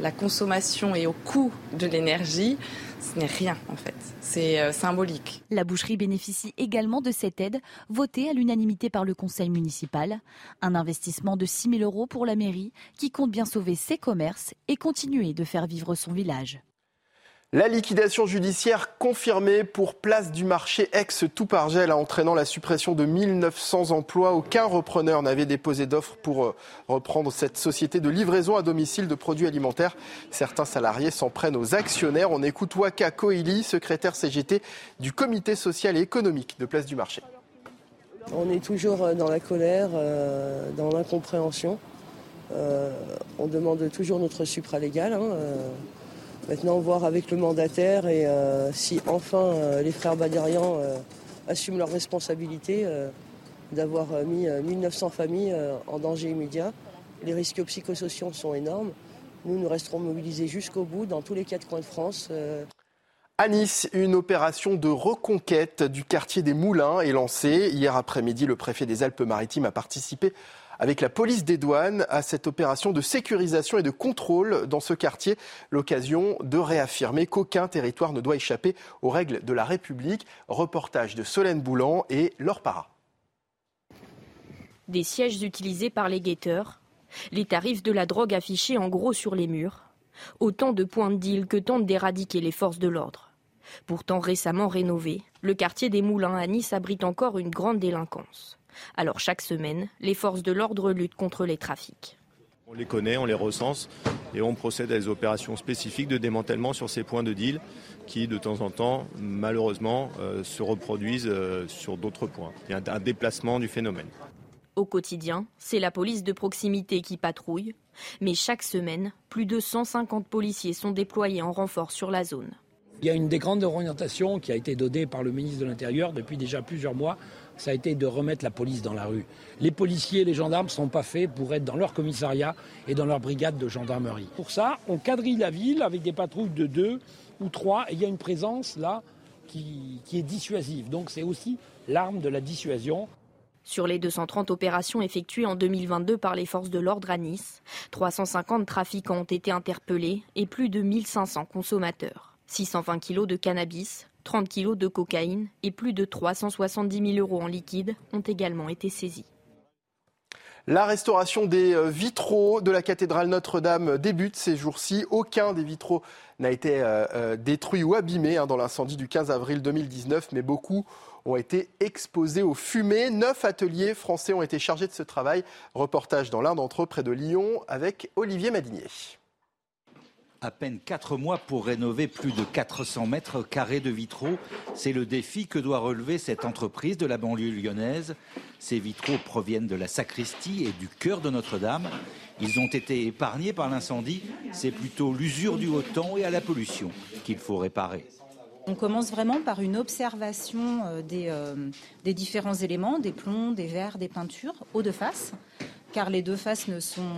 la consommation et au coût de l'énergie, ce n'est rien en fait. C'est euh, symbolique. La boucherie bénéficie également de cette aide votée à l'unanimité par le conseil municipal. Un investissement de 6 000 euros pour la mairie qui compte bien sauver ses commerces et continuer de faire vivre son village. La liquidation judiciaire confirmée pour place du marché ex-Toupargel entraînant la suppression de 1900 emplois. Aucun repreneur n'avait déposé d'offre pour euh, reprendre cette société de livraison à domicile de produits alimentaires. Certains salariés s'en prennent aux actionnaires. On écoute Waka Koili, secrétaire CGT du comité social et économique de place du marché. On est toujours euh, dans la colère, euh, dans l'incompréhension. on demande toujours notre supralégal. Hein, Maintenant, voir avec le mandataire et euh, si enfin euh, les frères Badérian euh, assument leurs responsabilités d'avoir mis 1900 familles en danger immédiat. Les risques psychosociaux sont énormes. Nous, nous resterons mobilisés jusqu'au bout dans tous les quatre coins de France. À Nice, une opération de reconquête du quartier des Moulins est lancée. Hier après-midi, le préfet des Alpes-Maritimes a participé avec la police des douanes à cette opération de sécurisation et de contrôle dans ce quartier. L'occasion de réaffirmer qu'aucun territoire ne doit échapper aux règles de la République. Reportage de Solène Boulan et Laure Parra. Des sièges utilisés par les guetteurs, les tarifs de la drogue affichés en gros sur les murs, autant de points de deal que tentent d'éradiquer les forces de l'ordre. Pourtant récemment rénové, le quartier des Moulins à Nice abrite encore une grande délinquance. Alors chaque semaine, les forces de l'ordre luttent contre les trafics. On les connaît, on les recense et on procède à des opérations spécifiques de démantèlement sur ces points de deal qui, de temps en temps, malheureusement, euh, se reproduisent euh, sur d'autres points. Il y a un déplacement du phénomène. Au quotidien, c'est la police de proximité qui patrouille, mais chaque semaine, plus de 150 policiers sont déployés en renfort sur la zone. Il y a une des grandes orientations qui a été donnée par le ministre de l'Intérieur depuis déjà plusieurs mois, ça a été de remettre la police dans la rue. Les policiers et les gendarmes ne sont pas faits pour être dans leur commissariat et dans leur brigade de gendarmerie. Pour ça, on quadrille la ville avec des patrouilles de deux ou trois et il y a une présence là qui, qui est dissuasive. Donc c'est aussi l'arme de la dissuasion. Sur les 230 opérations effectuées en 2022 par les forces de l'ordre à Nice, 350 trafiquants ont été interpellés et plus de 1500 consommateurs. 620 kilos de cannabis, 30 kilos de cocaïne et plus de 370 000 euros en liquide ont également été saisis. La restauration des euh, vitraux de la cathédrale Notre-Dame débute ces jours-ci. Aucun des vitraux n'a été euh, euh, détruit ou abîmé hein, dans l'incendie du 15 avril 2019, mais beaucoup ont été exposés aux fumées. Neuf ateliers français ont été chargés de ce travail. Reportage dans l'un d'entre eux près de Lyon avec Olivier Madinier. À peine quatre mois pour rénover plus de 400 mètres carrés de vitraux. C'est le défi que doit relever cette entreprise de la banlieue lyonnaise. Ces vitraux proviennent de la sacristie et du cœur de Notre-Dame. Ils ont été épargnés par l'incendie. C'est plutôt l'usure du haut temps et à la pollution qu'il faut réparer. On commence vraiment par une observation euh, des, euh, des, différents éléments, des plombs, des verres, des peintures, aux deux faces, car les deux faces ne sont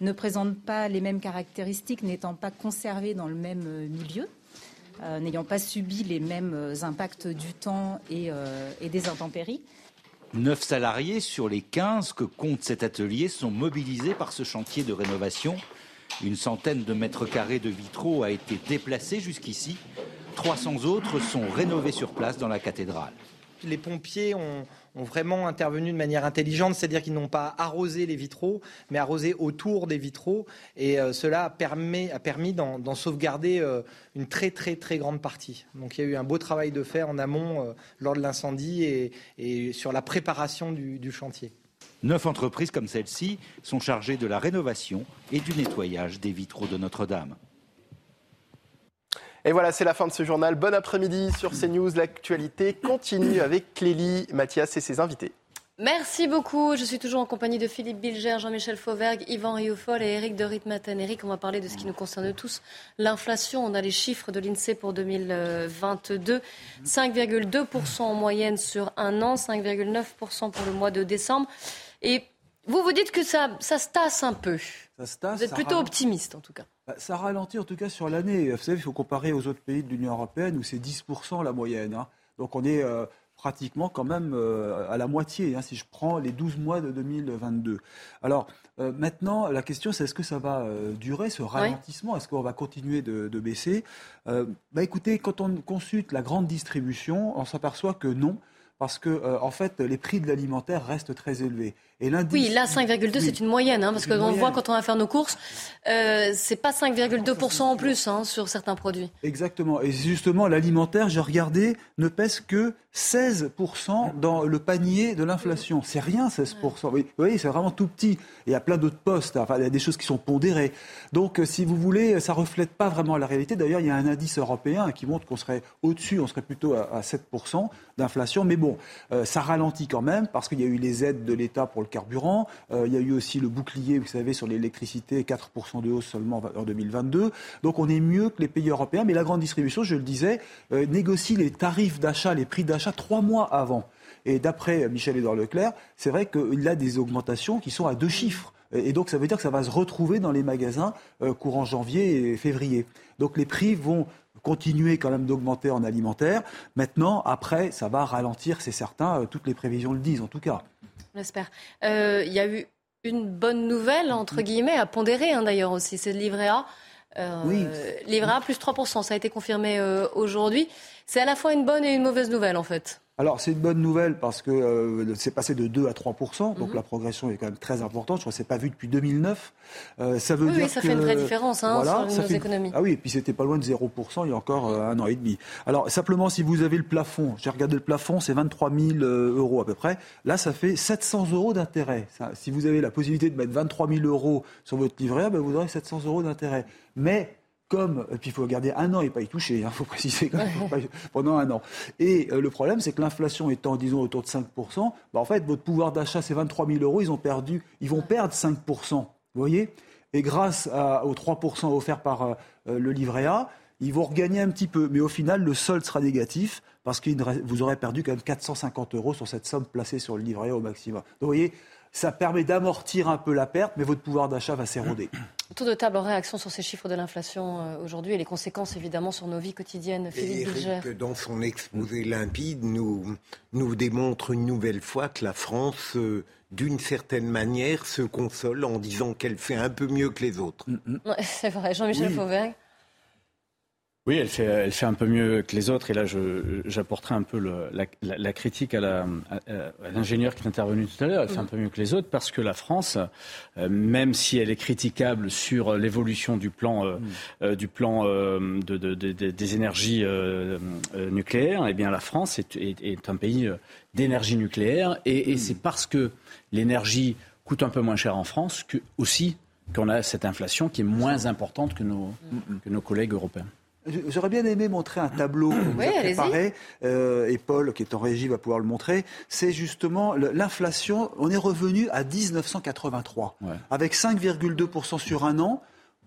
ne présentent pas les mêmes caractéristiques, n'étant pas conservés dans le même euh, milieu, euh, n'ayant pas subi les mêmes euh, impacts du temps et, et des intempéries. Neuf salariés sur les 15 que compte cet atelier sont mobilisés par ce chantier de rénovation. Une centaine de mètres carrés de vitraux a été déplacée jusqu'ici. 300 autres sont rénovés sur place dans la cathédrale. Les pompiers ont, ont vraiment intervenu de manière intelligente, c'est-à-dire qu'ils n'ont pas arrosé les vitraux, mais arrosé autour des vitraux. Et euh, cela a, permis, d'en sauvegarder euh, une très très très grande partie. Donc il y a eu un beau travail de fait en amont euh, lors de l'incendie et, sur la préparation du chantier. Neuf entreprises comme celle-ci sont chargées de la rénovation et du nettoyage des vitraux de Notre-Dame. Et voilà, c'est la fin de ce journal. Bon après-midi sur CNews. L'actualité continue avec Clélie, Mathias et ses invités. Merci beaucoup. Je suis toujours en compagnie de Philippe Bilger, Jean-Michel Fauvergue, Yvan Rioufol et Eric de Ritmaten. Eric, on va parler de ce qui nous concerne tous, l'inflation. On a les chiffres de l'INSEE pour 2022. 5,2% en moyenne sur un an, 5,9% pour le mois de décembre. Et vous vous dites que ça, ça se tasse un peu. Ça se tasse, vous êtes plutôt optimiste en tout cas. Bah, ça ralentit en tout cas sur l'année. Vous savez, il faut comparer aux autres pays de l'Union européenne où c'est 10% la moyenne. Hein. Donc on est euh, pratiquement quand même euh, à la moitié hein, si je prends les 12 mois de 2022. Alors euh, maintenant, la question c'est est-ce que ça va durer ce ralentissement? Est-ce qu'on va continuer de, de baisser? Bah, Écoutez, quand on consulte la grande distribution, on s'aperçoit que non parce que en fait les prix de l'alimentaire restent très élevés. Et oui, là 5,2 c'est une moyenne, hein, parce qu'on voit quand on va faire nos courses, euh, c'est pas 5,2% en plus hein, sur certains produits. Exactement. Et justement, l'alimentaire, j'ai regardé, ne pèse que 16% dans le panier de l'inflation. C'est rien, 16%. Vous voyez, c'est vraiment tout petit. il y a plein d'autres postes. Enfin, il y a des choses qui sont pondérées. Donc, euh, si vous voulez, ça reflète pas vraiment la réalité. D'ailleurs, il y a un indice européen qui montre qu'on serait au-dessus, on serait plutôt à, 7% d'inflation. Mais bon, euh, ça ralentit quand même parce qu'il y a eu les aides de l'État pour le carburant. Euh, il y a eu aussi le bouclier, vous savez, sur l'électricité, 4% de hausse seulement en 2022. Donc on est mieux que les pays européens. Mais la grande distribution, je le disais, euh, négocie les tarifs d'achat, les prix d'achat trois mois avant. Et d'après Michel-Édouard Leclerc, c'est vrai qu'il a des augmentations qui sont à deux chiffres. Et donc ça veut dire que ça va se retrouver dans les magasins euh, courant janvier et février. Donc les prix vont continuer quand même d'augmenter en alimentaire. Maintenant, après, ça va ralentir, c'est certain. toutes les prévisions le disent en tout cas. J'espère. Euh, il y a eu une bonne nouvelle, entre guillemets, à pondérer hein, d'ailleurs aussi, c'est le livret A. Euh, oui. Livret A plus 3%, ça a été confirmé euh, aujourd'hui. C'est à la fois une bonne et une mauvaise nouvelle en fait. Alors c'est une bonne nouvelle parce que euh, c'est passé de 2 à 3% donc Mhm. la progression est quand même très importante. Je crois que c'est pas vu depuis 2009. Euh, ça veut Oui, dire oui, ça que, fait une vraie différence, hein, sur nos fait- économies. Ah oui, et puis c'était pas loin de 0% il y a encore euh, un an et demi. Alors simplement si vous avez le plafond, j'ai regardé le plafond, c'est 23 000 euh, euros à peu près. Là, ça fait 700 euros d'intérêt. Si vous avez la possibilité de mettre 23 000 euros sur votre livret, ben, vous aurez 700 euros d'intérêt. Mais comme, et puis il faut garder un an et pas y toucher, il faut préciser quand même, y- pendant un an. Et euh, le problème, c'est que l'inflation étant, disons, autour de 5%, bah, en fait, votre pouvoir d'achat, c'est 23 000 euros, ils ont perdu, ils vont perdre 5%. Vous voyez? Et grâce à- aux 3% offerts par euh, euh, le livret A, ils vont regagner un petit peu. Mais au final, le solde sera négatif parce que vous aurez perdu quand même 450 euros sur cette somme placée sur le livret A au maximum. Donc, vous voyez, ça permet d'amortir un peu la perte, mais votre pouvoir d'achat va s'éroder. Tour de table en réaction sur ces chiffres de l'inflation euh, aujourd'hui et les conséquences évidemment sur nos vies quotidiennes. Philippe Bilger. Eric, dans son exposé limpide, nous, nous démontre une nouvelle fois que la France, euh, d'une certaine manière, se console en disant qu'elle fait un peu mieux que les autres. Ouais, c'est vrai, Jean-Michel Oui. Fauvergue. Oui, elle fait, elle fait un peu mieux que les autres. Et là, j'apporterai un peu le- la, la- la critique à l'ingénieur qui est intervenu tout à l'heure. Elle fait un peu mieux que les autres parce que la France, euh, même si elle est critiquable sur l'évolution du plan, euh, euh, du plan euh, de- de- de- de- des énergies euh, euh, nucléaires, eh bien, la France est, est- est un pays d'énergie nucléaire. Et, et c'est parce que l'énergie coûte un peu moins cher en France que aussi qu'on a cette inflation qui est moins importante que nos, que nos collègues européens. J'aurais bien aimé montrer un tableau que vous Oui, avez allez-y. préparé, euh, et Paul, qui est en régie, va pouvoir le montrer. C'est justement l'inflation. On est revenu à 1983, avec 5,2% sur un an.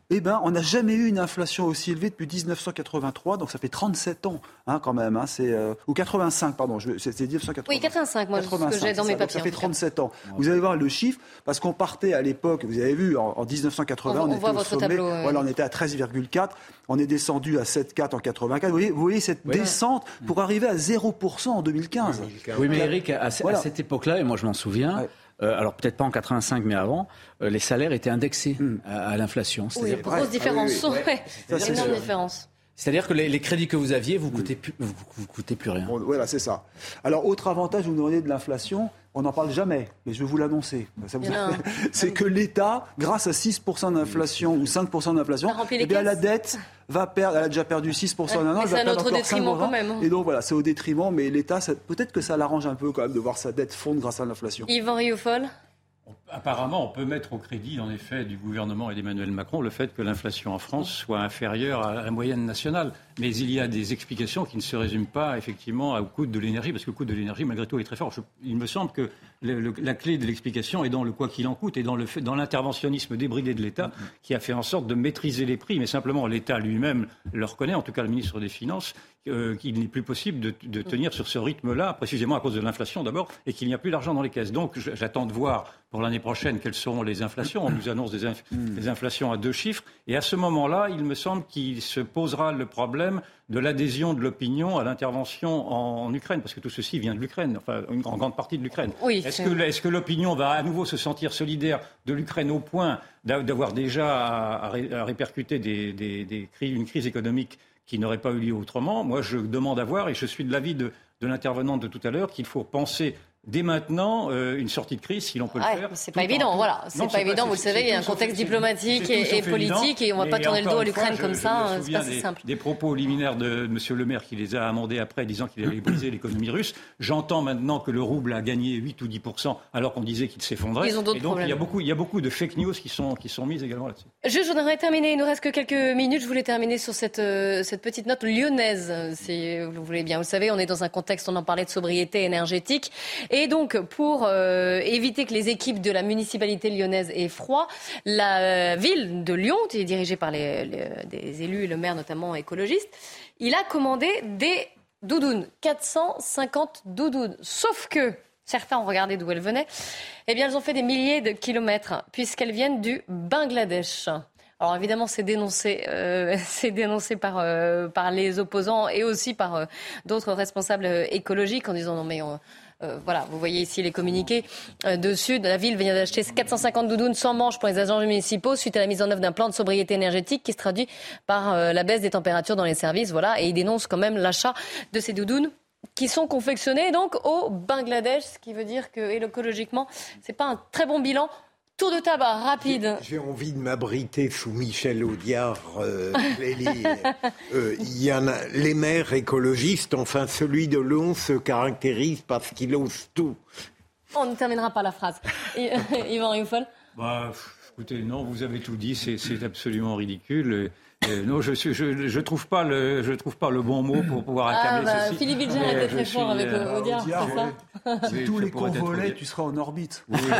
Eh ben, on n'a jamais eu une inflation aussi élevée depuis 1983, donc ça fait 37 ans, hein, quand même. Hein, c'est euh, ou 85, pardon. je- C'est c'est 1980. Oui, 85, moi, ce que 85, j'ai dans mes ça. Papiers. Ça fait tout cas. 37 ans. Vous allez voir le chiffre, parce qu'on partait à l'époque, vous avez vu, en, en 1980, On- on, on était voit au votre sommet. tableau. Voilà, on était à 13,4. On est descendu à 7,4 en 84. Vous voyez, vous voyez cette descente pour arriver à 0% en 2015. Oui, mais Eric, à, cette époque-là, et moi je m'en souviens, euh, alors peut-être pas en 85, mais avant, euh, les salaires étaient indexés Hmm. à, à l'inflation. Oui, C'est-à-dire- grosse différence. Ah oui, oui, ouais. Ça, c'est Énorme sûr. différence. C'est-à-dire que les, les crédits que vous aviez, vous coûtaient plus, vous, vous coûtez plus rien. Bon, voilà, c'est ça. Alors, autre avantage, vous nous demandez de l'inflation, on n'en parle jamais, mais je vais vous l'annoncer. Ça vous-. C'est que l'État, grâce à 6% d'inflation ou 5% d'inflation, eh bien, la dette va perdre, elle a déjà perdu 6% en un an, elle c'est va à perdre notre encore détriment 5%. quand même, hein. Et donc, voilà, c'est au détriment, mais l'État, ça- peut-être que ça l'arrange un peu quand même de voir sa dette fondre grâce à l'inflation. Yvan Rioufol? Apparemment, on peut mettre au crédit, en effet, du gouvernement et d'Emmanuel Macron le fait que l'inflation en France soit inférieure à la moyenne nationale. Mais il y a des explications qui ne se résument pas, effectivement, au coût de l'énergie, parce que le coût de l'énergie, malgré tout, est très fort. Il me semble que la clé de l'explication est dans le quoi qu'il en coûte et dans l'interventionnisme débridé de l'État qui a fait en sorte de maîtriser les prix. Mais simplement, l'État lui-même le reconnaît, en tout cas le ministre des Finances, euh, qu'il n'est plus possible de, de tenir sur ce rythme-là, précisément à cause de l'inflation d'abord, et qu'il n'y a plus d'argent dans les caisses. Donc j'attends de voir pour l'année prochaine quelles seront les inflations? On nous annonce des, inf- des inflations à deux chiffres. Et à ce moment-là, il me semble qu'il se posera le problème de l'adhésion de l'opinion à l'intervention en, Ukraine, parce que tout ceci vient de l'Ukraine, enfin une- en grande partie de l'Ukraine. Oui, Est-ce que, l'opinion va à nouveau se sentir solidaire de l'Ukraine au point d'a- d'avoir déjà à, à ré- à répercuter des, des- des cri- une crise économique qui n'aurait pas eu lieu autrement? Moi, je demande à voir, et je suis de l'avis de, de l'intervenante de tout à l'heure, qu'il faut penser dès maintenant euh, une sortie de crise, si l'on peut Ouais, le faire. c'est pas évident, en- voilà. C'est pas évident, vous le savez, il y a un contexte diplomatique et- politique, évident. et on va pas tourner le dos à l'Ukraine je- comme je ça, hein, c'est pas si des- simple. Des propos liminaires de M. Le Maire qui les a amendés après, disant qu'il allait briser l'économie russe. J'entends maintenant que le rouble a gagné 8 ou 10 alors qu'on disait qu'il s'effondrait. Ils ont d'autres donc, il y, a problèmes. beaucoup, il y a beaucoup de fake news qui sont, qui sont mises également là-dessus. Juste, je voudrais terminer, il nous reste que quelques minutes. Je voulais terminer sur cette, euh, cette petite note lyonnaise, si vous voulez bien. Vous le savez, on est dans un contexte, on en parlait de sobriété énergétique. Et donc, pour euh, éviter que les équipes de la municipalité lyonnaise aient froid, la euh, ville de Lyon, qui est dirigée par des élus et le maire notamment écologiste, il a commandé des doudounes, 450 doudounes. Sauf que certains ont regardé d'où elles venaient. Eh bien, elles ont fait des milliers de kilomètres puisqu'elles viennent du Bangladesh. Alors évidemment, c'est dénoncé, euh, c'est dénoncé par les opposants et aussi par d'autres responsables écologiques en disant non mais on- voilà, vous voyez ici les communiqués euh, dessus. La ville vient d'acheter 450 doudounes sans manches pour les agents municipaux suite à la mise en œuvre d'un plan de sobriété énergétique qui se traduit par euh, la baisse des températures dans les services. Voilà, et ils dénoncent quand même l'achat de ces doudounes qui sont confectionnés donc au Bangladesh, ce qui veut dire que écologiquement, c'est pas un très bon bilan. Tour de tabac rapide. J'ai envie de m'abriter sous Michel Audiard. Euh, euh, il y en a, les maires écologistes, enfin celui de Lyon se caractérise parce qu'il ose tout. On ne terminera pas la phrase. Yvan Rioufol bah, Écoutez, non, vous avez tout dit, c'est absolument ridicule. Euh, non, je ne je, trouve pas le je trouve pas le bon mot pour pouvoir accabler ah, bah, Philippe Bilger était très fort avec euh, Audiard, c'est ça Si tous les convolets, tu seras en orbite. Oui, bah,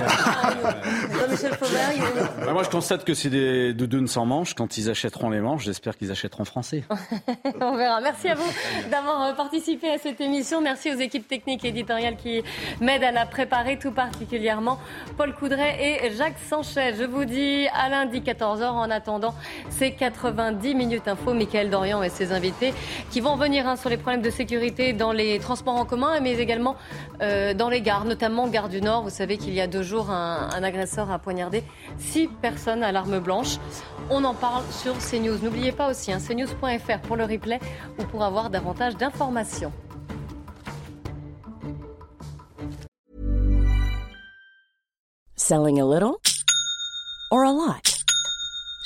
Moi, je constate que c'est des doudounes sans manches. Quand ils achèteront les manches, j'espère qu'ils achèteront français. On verra. Merci à vous d'avoir euh, participé à cette émission. Merci aux équipes techniques et éditoriales qui m'aident à la préparer, tout particulièrement Paul Coudray et Jacques Sanchez. Je vous dis à lundi 14h. En attendant, c'est 80 10 minutes info. Michael Dorian et ses invités qui vont venir hein, sur les problèmes de sécurité dans les transports en commun, mais également euh, dans les gares, notamment Gare du Nord. Vous savez qu'il y a deux jours, un, agresseur a poignardé six personnes à l'arme blanche. On en parle sur CNews. N'oubliez pas aussi hein, cnews.fr pour le replay ou pour avoir davantage d'informations. Selling a little or a lot?